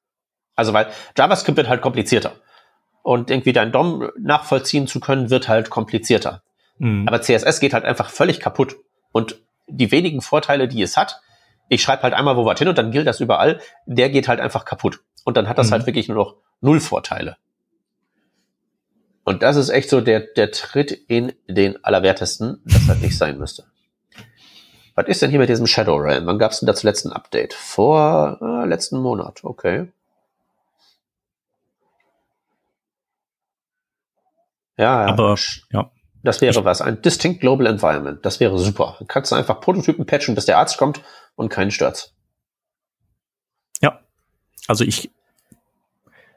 Also, weil JavaScript wird halt komplizierter. Und irgendwie dein DOM nachvollziehen zu können, wird halt komplizierter. Mhm. Aber CSS geht halt einfach völlig kaputt. Und die wenigen Vorteile, die es hat, ich schreibe halt einmal wo was hin und dann gilt das überall, der geht halt einfach kaputt. Und dann hat das mhm. halt wirklich nur noch null Vorteile. Und das ist echt so der, der Tritt in den Allerwertesten, das halt nicht sein müsste. Was ist denn hier mit diesem Shadow Realm? Wann gab es denn da zuletzt ein Update? Vor äh, letzten Monat, okay. Ja, ja. Aber, ja. Das wäre was. Ein Distinct Global Environment. Das wäre super. Dann kannst du einfach Prototypen patchen, bis der Arzt kommt und keinen stört's. Ja. Also ich,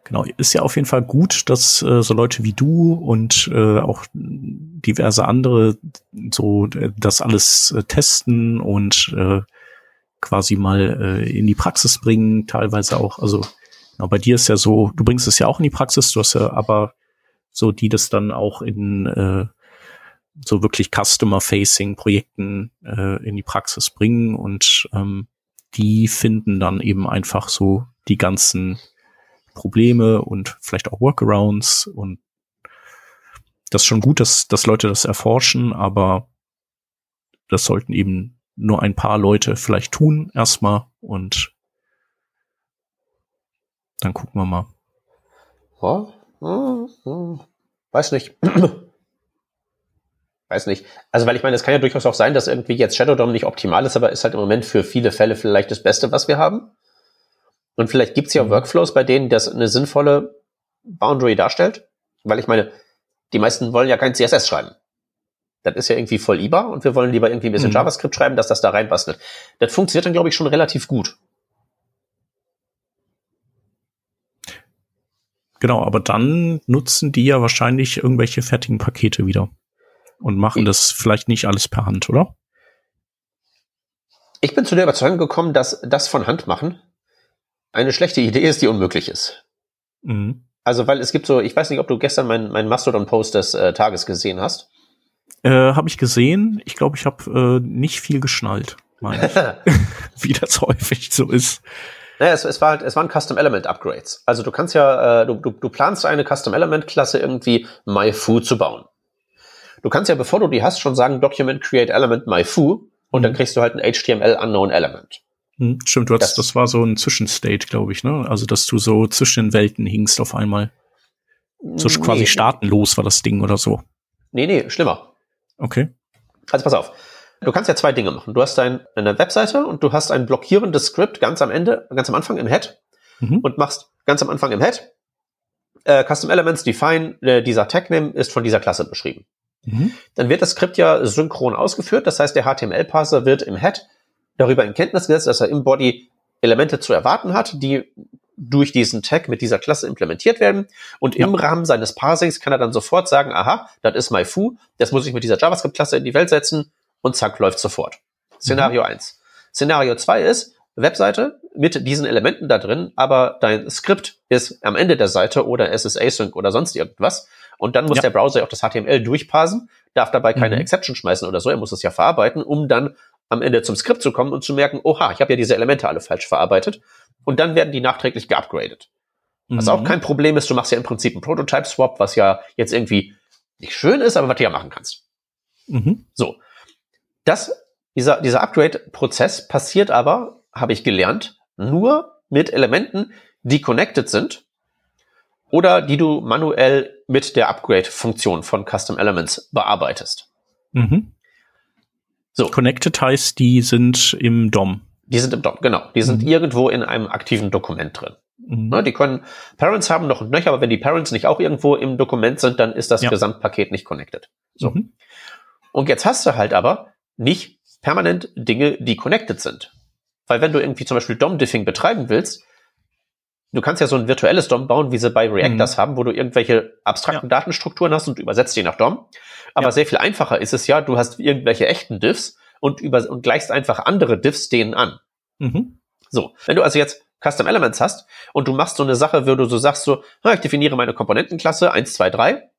Genau, ist ja auf jeden Fall gut, dass äh, so Leute wie du und äh, auch diverse andere so äh, das alles äh, testen und äh, quasi mal äh, in die Praxis bringen, teilweise auch, also genau, bei dir ist ja so, du bringst es ja auch in die Praxis, du hast ja aber so die das dann auch in äh, so wirklich Customer-Facing-Projekten äh, in die Praxis bringen und ähm, die finden dann eben einfach so die ganzen Probleme und vielleicht auch Workarounds und das ist schon gut, dass, dass Leute das erforschen, aber das sollten eben nur ein paar Leute vielleicht tun erstmal und dann gucken wir mal. Oh, oh, oh. Weiß nicht. Weiß nicht. Also, weil ich meine, es kann ja durchaus auch sein, dass irgendwie jetzt Shadow DOM nicht optimal ist, aber ist halt im Moment für viele Fälle vielleicht das Beste, was wir haben. Und vielleicht gibt's ja mhm. Workflows, bei denen das eine sinnvolle Boundary darstellt. Weil ich meine, die meisten wollen ja kein CSS schreiben. Das ist ja irgendwie voll IBA und wir wollen lieber irgendwie ein bisschen mhm. JavaScript schreiben, dass das da reinbastelt. Das funktioniert dann, glaube ich, schon relativ gut. Genau, aber dann nutzen die ja wahrscheinlich irgendwelche fertigen Pakete wieder und machen das vielleicht nicht alles per Hand, oder? Ich bin zu der Überzeugung gekommen, dass das von Hand machen eine schlechte Idee ist, die unmöglich ist. Mhm. Also, weil es gibt so, ich weiß nicht, ob du gestern meinen mein Mastodon-Post des äh, Tages gesehen hast. Äh, habe ich gesehen. Ich glaube, ich habe äh, nicht viel geschnallt, wie das häufig so ist. Naja, es, es, war halt, es waren Custom Element Upgrades. Also du kannst ja, äh, du, du, du planst eine Custom Element Klasse irgendwie MyFoo zu bauen. Du kannst ja, bevor du die hast, schon sagen Document Create Element MyFoo und mhm. dann kriegst du halt ein HTML Unknown Element. Hm, stimmt, du hattest, das, das war so ein Zwischenstate, glaube ich, ne? Also, dass du so zwischen den Welten hingst auf einmal. So nee, quasi staatenlos war das Ding oder so. Nee, nee, schlimmer. Okay. Also pass auf. Du kannst ja zwei Dinge machen. Du hast dein, eine Webseite und du hast ein blockierendes Skript ganz am Ende, ganz am Anfang im Head mhm. und machst ganz am Anfang im Head äh, Custom Elements Define, äh, dieser Tag Name ist von dieser Klasse beschrieben. Mhm. Dann wird das Skript ja synchron ausgeführt. Das heißt, der HTML-Parser wird im Head darüber in Kenntnis gesetzt, dass er im Body Elemente zu erwarten hat, die durch diesen Tag mit dieser Klasse implementiert werden. Und ja. im Rahmen seines Parsings kann er dann sofort sagen, aha, das ist my foo, das muss ich mit dieser JavaScript-Klasse in die Welt setzen und zack, läuft sofort. Szenario mhm. 1. Szenario 2 ist, Webseite mit diesen Elementen da drin, aber dein Skript ist am Ende der Seite oder es ist Async oder sonst irgendwas. Und dann muss ja. der Browser auch das HTML durchparsen, darf dabei keine mhm. Exception schmeißen oder so, er muss es ja verarbeiten, um dann am Ende zum Skript zu kommen und zu merken, oha, ich habe ja diese Elemente alle falsch verarbeitet. Und dann werden die nachträglich geupgradet. Was mhm. auch kein Problem ist, du machst ja im Prinzip einen Prototype-Swap, was ja jetzt irgendwie nicht schön ist, aber was du ja machen kannst. Mhm. So. Das, dieser, dieser Upgrade-Prozess passiert aber, habe ich gelernt, nur mit Elementen, die connected sind oder die du manuell mit der Upgrade-Funktion von Custom Elements bearbeitest. Mhm. So. Connected heißt, die sind im DOM. Die sind im DOM, genau. Die sind mhm. irgendwo in einem aktiven Dokument drin. Mhm. Ne, die können Parents haben noch und nöcher, aber wenn die Parents nicht auch irgendwo im Dokument sind, dann ist das ja. Gesamtpaket nicht connected. So. Mhm. Und jetzt hast du halt aber nicht permanent Dinge, die connected sind. Weil wenn du irgendwie zum Beispiel DOM-Diffing betreiben willst, du kannst ja so ein virtuelles DOM bauen, wie sie bei Reactors mhm. haben, wo du irgendwelche abstrakten ja. Datenstrukturen hast und übersetzt die nach DOM. Aber ja. sehr viel einfacher ist es ja, du hast irgendwelche echten Diffs und, über, und gleichst einfach andere Diffs denen an. Mhm. So, wenn du also jetzt Custom Elements hast und du machst so eine Sache, wo du so sagst, so, ich definiere meine Komponentenklasse 1, 2, 3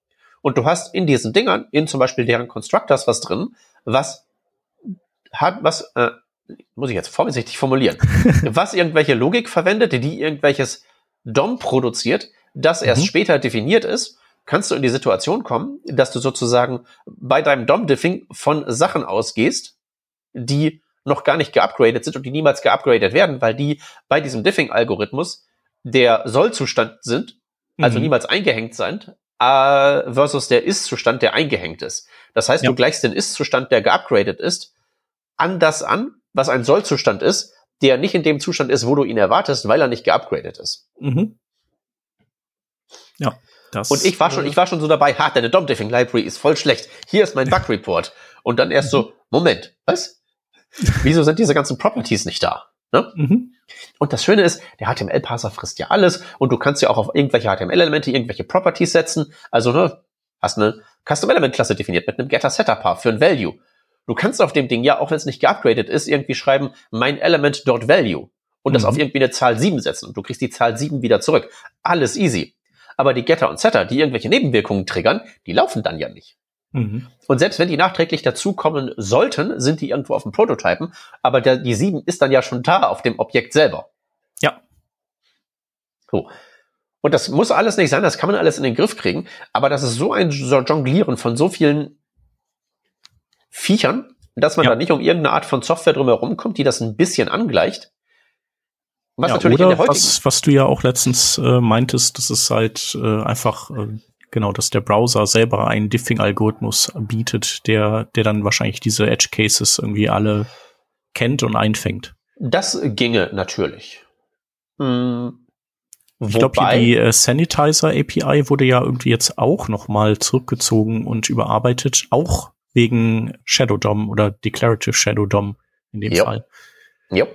und du hast in diesen Dingern, in zum Beispiel deren Constructors was drin, was hat, was, äh, muss ich jetzt vorsichtig formulieren, was irgendwelche Logik verwendet, die irgendwelches DOM produziert, das erst mhm. später definiert ist kannst du in die Situation kommen, dass du sozusagen bei deinem DOM-Diffing von Sachen ausgehst, die noch gar nicht geupgradet sind und die niemals geupgradet werden, weil die bei diesem Diffing-Algorithmus der Soll-Zustand sind, also mhm. niemals eingehängt sind, äh, versus der Ist-Zustand, der eingehängt ist. Das heißt, ja. du gleichst den Ist-Zustand, der geupgradet ist, an das an, was ein Soll-Zustand ist, der nicht in dem Zustand ist, wo du ihn erwartest, weil er nicht geupgradet ist. Mhm. Ja. Das, und ich war schon, äh, ich war schon so dabei, ha, deine DOM-Diffing Library ist voll schlecht. Hier ist mein Bug Report. Und dann erst so, Moment, was? Wieso sind diese ganzen Properties nicht da? Ne? Mhm. Und das Schöne ist, der HTML-Parser frisst ja alles und du kannst ja auch auf irgendwelche HTML-Elemente irgendwelche Properties setzen. Also ne, hast eine Custom-Element-Klasse definiert mit einem Getter-Setter-Paar für ein Value. Du kannst auf dem Ding ja, auch wenn es nicht geupgradet ist, irgendwie schreiben, mein Element.value und mhm. das auf irgendwie eine Zahl 7 setzen und du kriegst die Zahl 7 wieder zurück. Alles easy. Aber die Getter und Setter, die irgendwelche Nebenwirkungen triggern, die laufen dann ja nicht. Mhm. Und selbst wenn die nachträglich dazukommen sollten, sind die irgendwo auf dem Prototypen, aber der, die 7 ist dann ja schon da auf dem Objekt selber. Ja. So. Und das muss alles nicht sein, das kann man alles in den Griff kriegen, aber das ist so ein Jonglieren von so vielen Viechern, dass man ja. da nicht um irgendeine Art von Software drumherum kommt, die das ein bisschen angleicht. Was ja, natürlich oder was, was du ja auch letztens äh, meintest, das ist halt äh, einfach äh, Genau, dass der Browser selber einen Diffing-Algorithmus bietet, der, der dann wahrscheinlich diese Edge Cases irgendwie alle kennt und einfängt. Das ginge natürlich. Hm. Ich glaube, die äh, Sanitizer API wurde ja irgendwie jetzt auch noch mal zurückgezogen und überarbeitet, auch wegen Shadow DOM oder Declarative Shadow DOM in dem jo. Fall. Ja.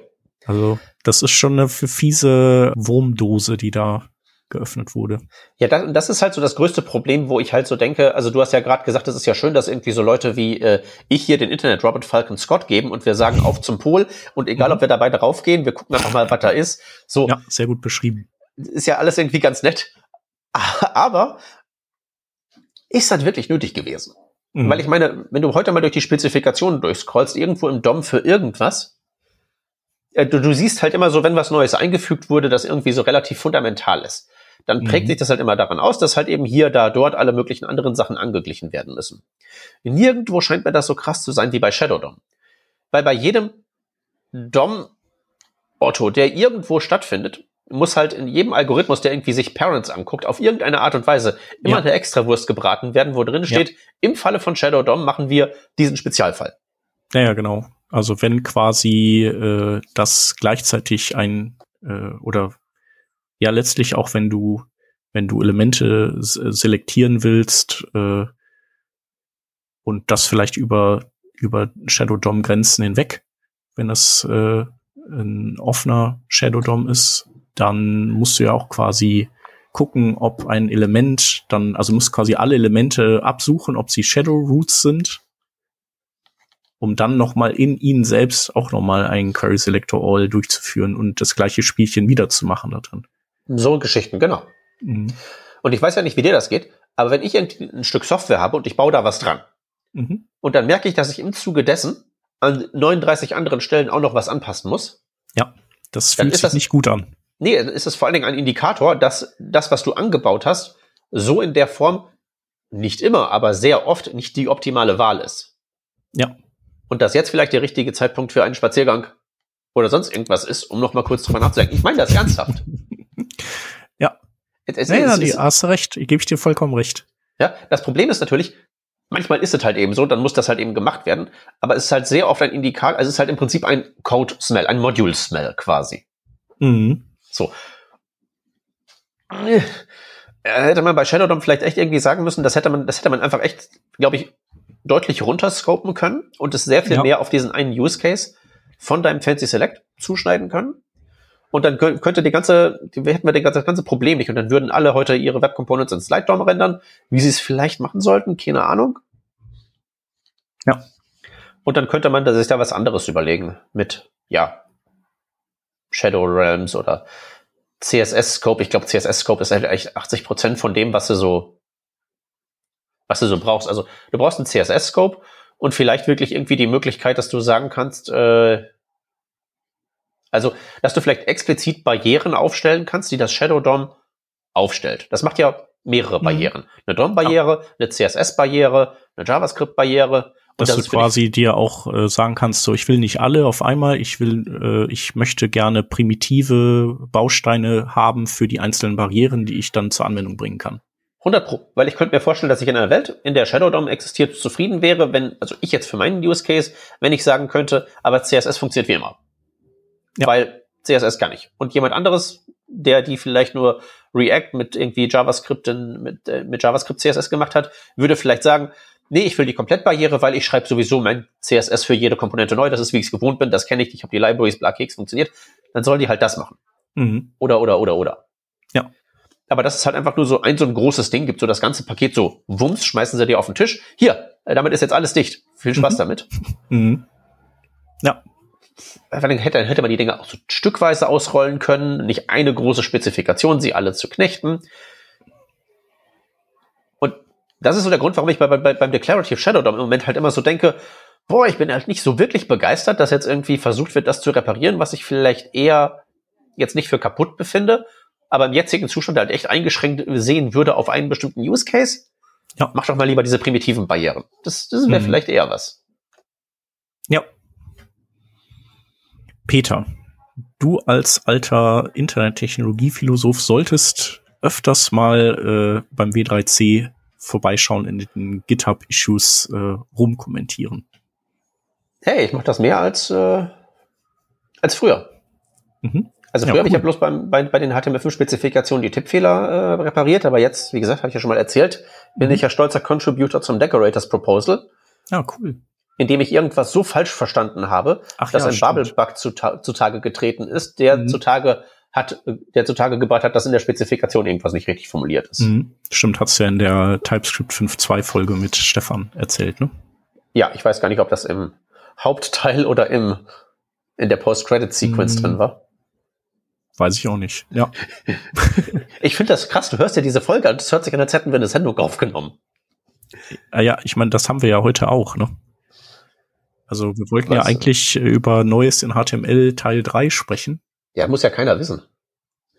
Also, das ist schon eine fiese Wurmdose, die da geöffnet wurde. Ja, das, das ist halt so das größte Problem, wo ich halt so denke, also du hast ja gerade gesagt, es ist ja schön, dass irgendwie so Leute wie äh, ich hier den Internet Robert Falcon Scott geben und wir sagen auf zum Pol und egal, mhm. ob wir dabei draufgehen, wir gucken einfach mal, was da ist. So. Ja, sehr gut beschrieben. Ist ja alles irgendwie ganz nett. Aber ist das wirklich nötig gewesen? Mhm. Weil ich meine, wenn du heute mal durch die Spezifikationen durchscrollst, irgendwo im DOM für irgendwas, äh, Du, du siehst halt immer so, wenn was Neues eingefügt wurde, das irgendwie so relativ fundamental ist dann prägt mhm. sich das halt immer daran aus, dass halt eben hier, da, dort alle möglichen anderen Sachen angeglichen werden müssen. Nirgendwo scheint mir das so krass zu sein wie bei Shadow DOM. Weil bei jedem DOM-Otto, der irgendwo stattfindet, muss halt in jedem Algorithmus, der irgendwie sich Parents anguckt, auf irgendeine Art und Weise immer ja. eine Extrawurst gebraten werden, wo drin steht, ja. im Falle von Shadow DOM machen wir diesen Spezialfall. Ja, ja, genau. Also wenn quasi äh, das gleichzeitig ein äh, oder ja letztlich auch, wenn du, wenn du Elemente selektieren willst äh, und das vielleicht über, über Shadow DOM Grenzen hinweg, wenn das äh, ein offener Shadow DOM ist, dann musst du ja auch quasi gucken, ob ein Element dann, also musst quasi alle Elemente absuchen, ob sie Shadow Roots sind, um dann nochmal in ihnen selbst auch nochmal einen Query Selector All durchzuführen und das gleiche Spielchen wieder zu machen da drin. So Geschichten, genau. Mhm. Und ich weiß ja nicht, wie dir das geht, aber wenn ich ein, ein Stück Software habe und ich baue da was dran mhm. und dann merke ich, dass ich im Zuge dessen an 39 anderen Stellen auch noch was anpassen muss. Ja, das fühlt sich das, nicht gut an. Nee, dann ist es vor allen Dingen ein Indikator, dass das, was du angebaut hast, so in der Form nicht immer, aber sehr oft nicht die optimale Wahl ist. Ja. Und dass jetzt vielleicht der richtige Zeitpunkt für einen Spaziergang oder sonst irgendwas ist, um noch mal kurz drüber nachzudenken. Ich meine das ernsthaft. ja. Es, es, nee, es, es, hast recht. Ich gebe ich dir vollkommen recht. Ja, das Problem ist natürlich, manchmal ist es halt eben so, dann muss das halt eben gemacht werden. Aber es ist halt sehr oft ein Indikator, also es ist halt im Prinzip ein Code-Smell, ein Module-Smell quasi. Mhm. So. Äh, hätte man bei Shadow DOM vielleicht echt irgendwie sagen müssen, das hätte man, das hätte man einfach echt, glaube ich, deutlich runterscopen können und es sehr viel ja. mehr auf diesen einen Use Case von deinem Fancy Select zuschneiden können. Und dann könnte die ganze, hätten wir das ganze Problem nicht. Und dann würden alle heute ihre Web Components in Slide DOM rendern, wie sie es vielleicht machen sollten, keine Ahnung. Ja. Und dann könnte man sich da was anderes überlegen mit, ja, Shadow Realms oder CSS Scope. Ich glaube, CSS Scope ist halt echt 80 Prozent von dem, was du so, was du so brauchst. Also du brauchst einen CSS Scope und vielleicht wirklich irgendwie die Möglichkeit, dass du sagen kannst, äh, also, dass du vielleicht explizit Barrieren aufstellen kannst, die das Shadow DOM aufstellt. Das macht ja mehrere mhm. Barrieren. Eine DOM-Barriere, ja. eine CSS-Barriere, eine JavaScript-Barriere. Dass das du quasi dir auch äh, sagen kannst, so ich will nicht alle auf einmal, ich will, äh, ich möchte gerne primitive Bausteine haben für die einzelnen Barrieren, die ich dann zur Anwendung bringen kann. 100 Pro, weil ich könnte mir vorstellen, dass ich in einer Welt, in der Shadow DOM existiert, zufrieden wäre, wenn, also ich jetzt für meinen Use Case, wenn ich sagen könnte, aber CSS funktioniert wie immer. Ja. Weil CSS kann ich. Und jemand anderes, der die vielleicht nur React mit irgendwie JavaScript in, mit, äh, mit JavaScript CSS gemacht hat, würde vielleicht sagen, nee, ich will die Komplettbarriere, weil ich schreibe sowieso mein CSS für jede Komponente neu. Das ist, wie ich es gewohnt bin. Das kenne ich. Ich habe die Libraries, BlackX funktioniert. Dann soll die halt das machen. Mhm. Oder, oder, oder, oder. Ja. Aber das ist halt einfach nur so ein so ein großes Ding, gibt so das ganze Paket so, wumms, schmeißen sie dir auf den Tisch. Hier, äh, damit ist jetzt alles dicht. Viel Spaß Mhm. damit. Mhm. Ja. Dann hätte, hätte man die Dinge auch so stückweise ausrollen können, nicht eine große Spezifikation, sie alle zu knechten. Und das ist so der Grund, warum ich bei, bei, beim Declarative Shadow DOM im Moment halt immer so denke, boah, ich bin halt nicht so wirklich begeistert, dass jetzt irgendwie versucht wird, das zu reparieren, was ich vielleicht eher jetzt nicht für kaputt befinde, aber im jetzigen Zustand halt echt eingeschränkt sehen würde auf einen bestimmten Use Case. Ja. Mach doch mal lieber diese primitiven Barrieren. Das, das wäre Mhm. vielleicht eher was. Ja. Peter, du als alter Internettechnologiephilosoph solltest öfters mal äh, beim W3C vorbeischauen in den GitHub-Issues äh, rumkommentieren. Hey, ich mache das mehr als, äh, als früher. Mhm. Also Ja, früher habe ich cool. ja bloß beim, bei, bei den HTML5-Spezifikationen die Tippfehler äh, repariert, aber jetzt, wie gesagt, habe ich ja schon mal erzählt, bin Mhm. ich ja stolzer Contributor zum Decorators Proposal, Ja, cool. in dem ich irgendwas so falsch verstanden habe, Ach dass ja, ein. Bubble-Bug zuta zutage getreten ist, der Mhm. zutage hat, der zutage gebracht hat, dass in der Spezifikation irgendwas nicht richtig formuliert ist. Mhm. Stimmt, hat's ja in der TypeScript 5.2 Folge mit Stefan erzählt, ne? Ja, ich weiß gar nicht, ob das im Hauptteil oder im in der Post-Credit-Sequence Mhm. drin war. Weiß ich auch nicht. Ja. Ich finde das krass, du hörst ja diese Folge an, das hört sich an, als hätten wir eine Sendung aufgenommen. Ah ja, ich meine, das haben wir ja heute auch, ne? Also wir wollten ja Was? eigentlich äh, über Neues in HTML Teil 3 sprechen. Ja, muss ja keiner wissen.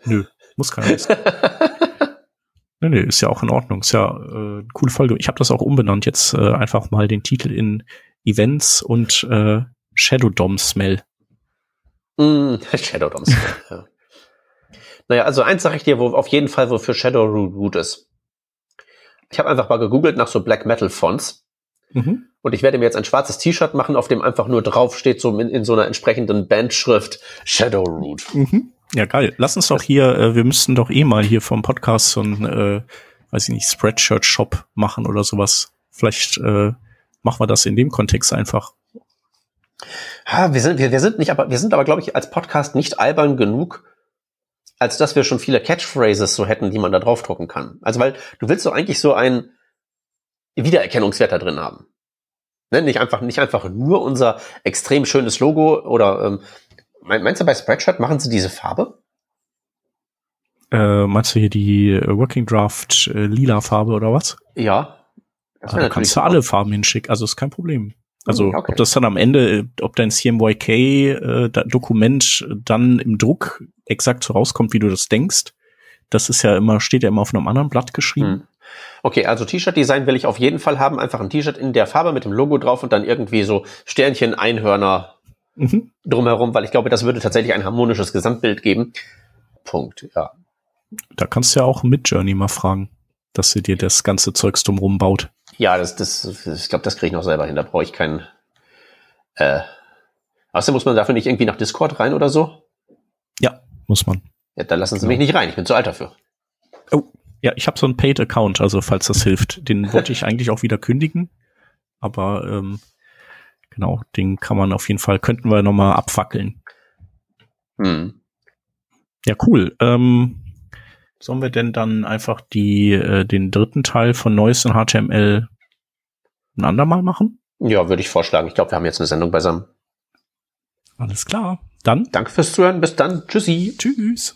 Nö, muss keiner wissen. nee, nee, ist ja auch in Ordnung. Ist ja äh, eine coole Folge. Ich habe das auch umbenannt, jetzt äh, einfach mal den Titel in Events und äh, Shadow Dom Smell. Mm, Shadow DOMs. ja. Naja, also eins sage ich dir, wo auf jeden Fall, wofür Shadow Root gut ist. Ich habe einfach mal gegoogelt nach so Black Metal Fonts Mhm. und ich werde mir jetzt ein schwarzes T-Shirt machen, auf dem einfach nur drauf steht, so in, in so einer entsprechenden Bandschrift Shadow Root. Mhm. Ja, geil. Lass uns doch hier, äh, wir müssten doch eh mal hier vom Podcast so ein, äh, weiß ich nicht, Spreadshirt-Shop machen oder sowas. Vielleicht äh, machen wir das in dem Kontext einfach. Ha, wir sind, wir, wir sind nicht, aber wir sind aber, glaube ich, als Podcast nicht albern genug, als dass wir schon viele Catchphrases so hätten, die man da draufdrucken kann. Also, weil du willst doch eigentlich so einen Wiedererkennungswert da drin haben. Ne? Nicht einfach, nicht einfach nur unser extrem schönes Logo oder ähm, mein- meinst du bei Spreadshirt machen sie diese Farbe? Äh, meinst du hier die äh, Working Draft äh, lila Farbe oder was? Ja. Das da kannst du alle Farben hinschicken, also ist kein Problem. Also Hm, okay. ob das dann am Ende, äh, ob dein CMYK-Dokument dann im Druck exakt so rauskommt, wie du das denkst, das ist ja immer, steht ja immer auf einem anderen Blatt geschrieben. Hm. Okay, also T-Shirt-Design will ich auf jeden Fall haben. Einfach ein T-Shirt in der Farbe mit dem Logo drauf und dann irgendwie so Sternchen, Einhörner Mhm. drumherum, weil ich glaube, das würde tatsächlich ein harmonisches Gesamtbild geben. Punkt, ja. Da kannst du ja auch mit Journey mal fragen, dass sie dir das ganze Zeugs drumrum baut. Ja, das, das, ich glaube, das kriege ich noch selber hin. Da brauche ich keinen. Äh, außerdem muss man dafür nicht irgendwie nach Discord rein oder so. Ja, muss man. Ja, da lassen sie Genau. mich nicht rein. Ich bin zu alt dafür. Ja, ich habe so einen Paid-Account, also falls das hilft. Den wollte ich eigentlich auch wieder kündigen, aber ähm, genau, den kann man auf jeden Fall, könnten wir nochmal abfackeln. Hm. Ja, cool. Ähm, sollen wir denn dann einfach die, äh, den dritten Teil von Neues in HTML ein andermal machen? Ja, würde ich vorschlagen. Ich glaube, wir haben jetzt eine Sendung beisammen. Alles klar. Dann Danke fürs Zuhören. Bis dann. Tschüssi. tschüss.